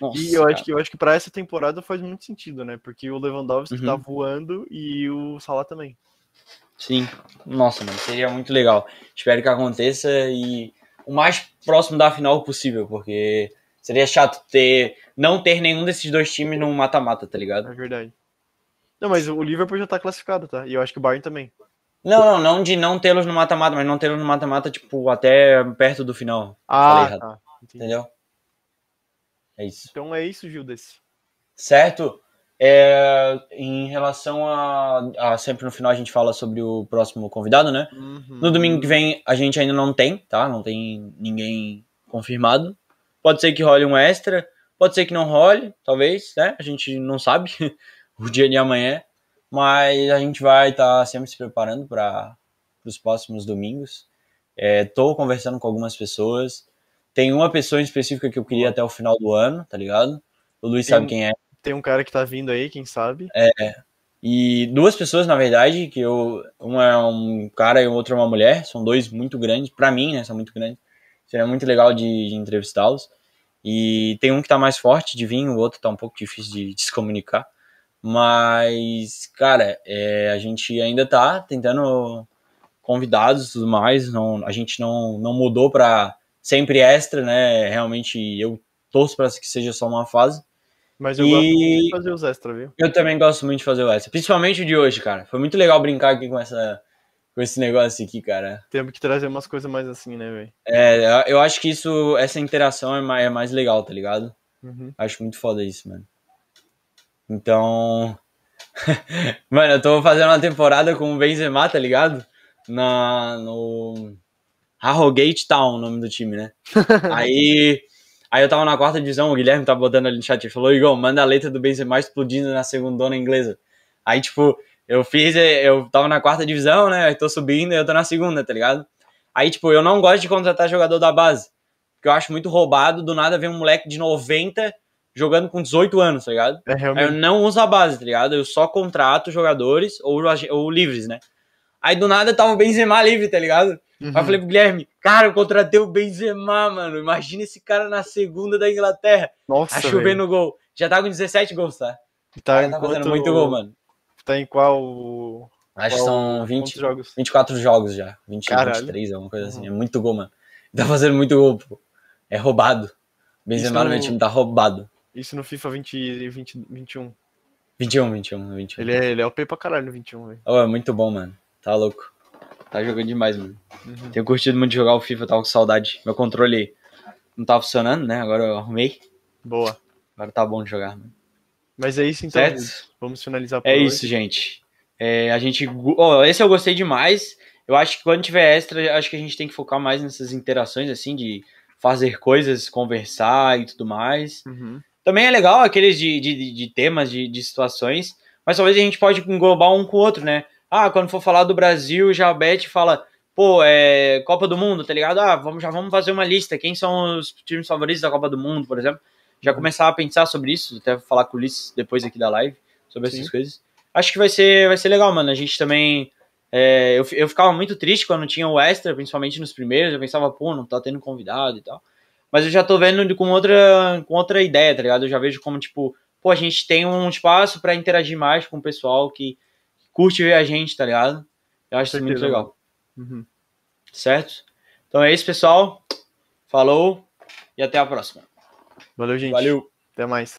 Nossa, E eu cara. acho que eu acho que para essa temporada faz muito sentido, né? Porque o Lewandowski Uhum. tá voando e o Salah também. Sim. Nossa, mano, seria muito legal. Espero que aconteça e o mais próximo da final possível, porque seria chato ter não ter nenhum desses dois times no mata-mata, tá ligado? É verdade. Não, mas o Liverpool já tá classificado, tá? E eu acho que o Bayern também. Não, não, não de não tê-los no mata-mata, mas não tê-los no mata-mata, tipo, até perto do final. Ah, tá. Entendi. Entendeu? É isso. Então é isso, Gildes. Certo? É, em relação a, a. Sempre no final a gente fala sobre o próximo convidado, né? Uhum. No domingo que vem a gente ainda não tem, tá? Não tem ninguém confirmado. Pode ser que role um extra, pode ser que não role, talvez, né? A gente não sabe o dia de amanhã, mas a gente vai estar sempre se preparando para os próximos domingos. Estou conversando com algumas pessoas. Tem uma pessoa em específica que eu queria até o final do ano, tá ligado? O Luiz Tem sabe quem é. Tem um cara que tá vindo aí, quem sabe? E duas pessoas, na verdade, que eu. Um é um cara e o outro é uma mulher. São dois muito grandes, pra mim, né? São muito grandes. Seria muito legal de, de entrevistá-los. E tem um que tá mais forte de vir, o outro tá um pouco difícil de, de se comunicar. Mas, cara, é, a gente ainda tá tentando convidados e tudo mais. Não, a gente não, não mudou para sempre extra, né? Realmente eu torço para que seja só uma fase. Mas eu E- gosto muito de fazer os extras, viu? Eu também gosto muito de fazer o extra, principalmente o de hoje, cara. Foi muito legal brincar aqui com essa com esse negócio aqui, cara. Temos que trazer umas coisas mais assim, né, velho? É, eu- acho que isso, essa interação é mais, é mais legal, tá ligado? Uhum. Acho muito foda isso, mano. Então. mano, eu tô fazendo uma temporada com o Benzema, tá ligado? Na, no. Harrogate Town, o nome do time, né? aí. Aí eu tava na quarta divisão, o Guilherme tava botando ali no chat, ele falou, Igor, manda a letra do Benzema explodindo na segundona inglesa. Aí, tipo, eu fiz, eu tava na quarta divisão, né? Aí tô subindo e eu tô na segunda, tá ligado? Aí, tipo, eu não gosto de contratar jogador da base. Porque eu acho muito roubado, do nada vem um moleque de 90 jogando com 18 anos, tá ligado? É Aí eu realmente. não uso a base, tá ligado? Eu só contrato jogadores ou, ou livres, né? Aí do nada tava o Benzema livre, tá ligado? Uhum. Aí eu falei pro Guilherme, cara, eu contratei o Benzema, mano. Imagina esse cara na segunda da Inglaterra. Nossa, velho. no gol. Já tá com 17 gols, tá? Tá, tá fazendo muito gol, mano. Tá em qual. Acho que são quantos 20, jogos? 24 jogos já. 20, Caralho. 23, alguma coisa assim. Uhum. É muito gol, mano. Tá fazendo muito gol, pô. É roubado. Benzema no meu no- time tá roubado. Isso no FIFA 20, e 20, 21. 21, 21, 21. Ele é, ele é OP pra caralho no 21, velho. Oh, é muito bom, mano. Tá louco. Tá jogando demais, mano. Uhum. Tenho curtido muito jogar o FIFA, tava com saudade. Meu controle não tava funcionando, né? Agora eu arrumei. Boa. Agora tá bom de jogar, mano. Mas é isso então. Certo? Vamos finalizar por É hoje. isso, gente. É, a gente. Oh, esse eu gostei demais. Eu acho que quando tiver extra, acho que a gente tem que focar mais nessas interações, assim, de fazer coisas, conversar e tudo mais. Uhum. Também é legal aqueles de, de, de temas, de, de situações, mas talvez a gente pode englobar um com o outro, né? Ah, quando for falar do Brasil, já a Beth fala, pô, é Copa do Mundo, tá ligado? Ah, vamos, já vamos fazer uma lista. Quem são os times favoritos da Copa do Mundo, por exemplo? Já começar a pensar sobre isso, até falar com o Ulisses depois aqui da live, sobre essas Sim. coisas. Acho que vai ser, vai ser legal, mano. A gente também. é, eu, eu ficava muito triste quando tinha o extra, principalmente nos primeiros. Eu pensava, pô, não tá tendo convidado e tal. Mas eu já tô vendo com outra, com outra ideia, tá ligado? Eu já vejo como, tipo, pô, a gente tem um espaço pra interagir mais com o pessoal que curte ver a gente, tá ligado? Eu acho isso muito legal, Uhum. certo? Então é isso, pessoal. Falou e até a próxima. Valeu, gente. Valeu! Até mais.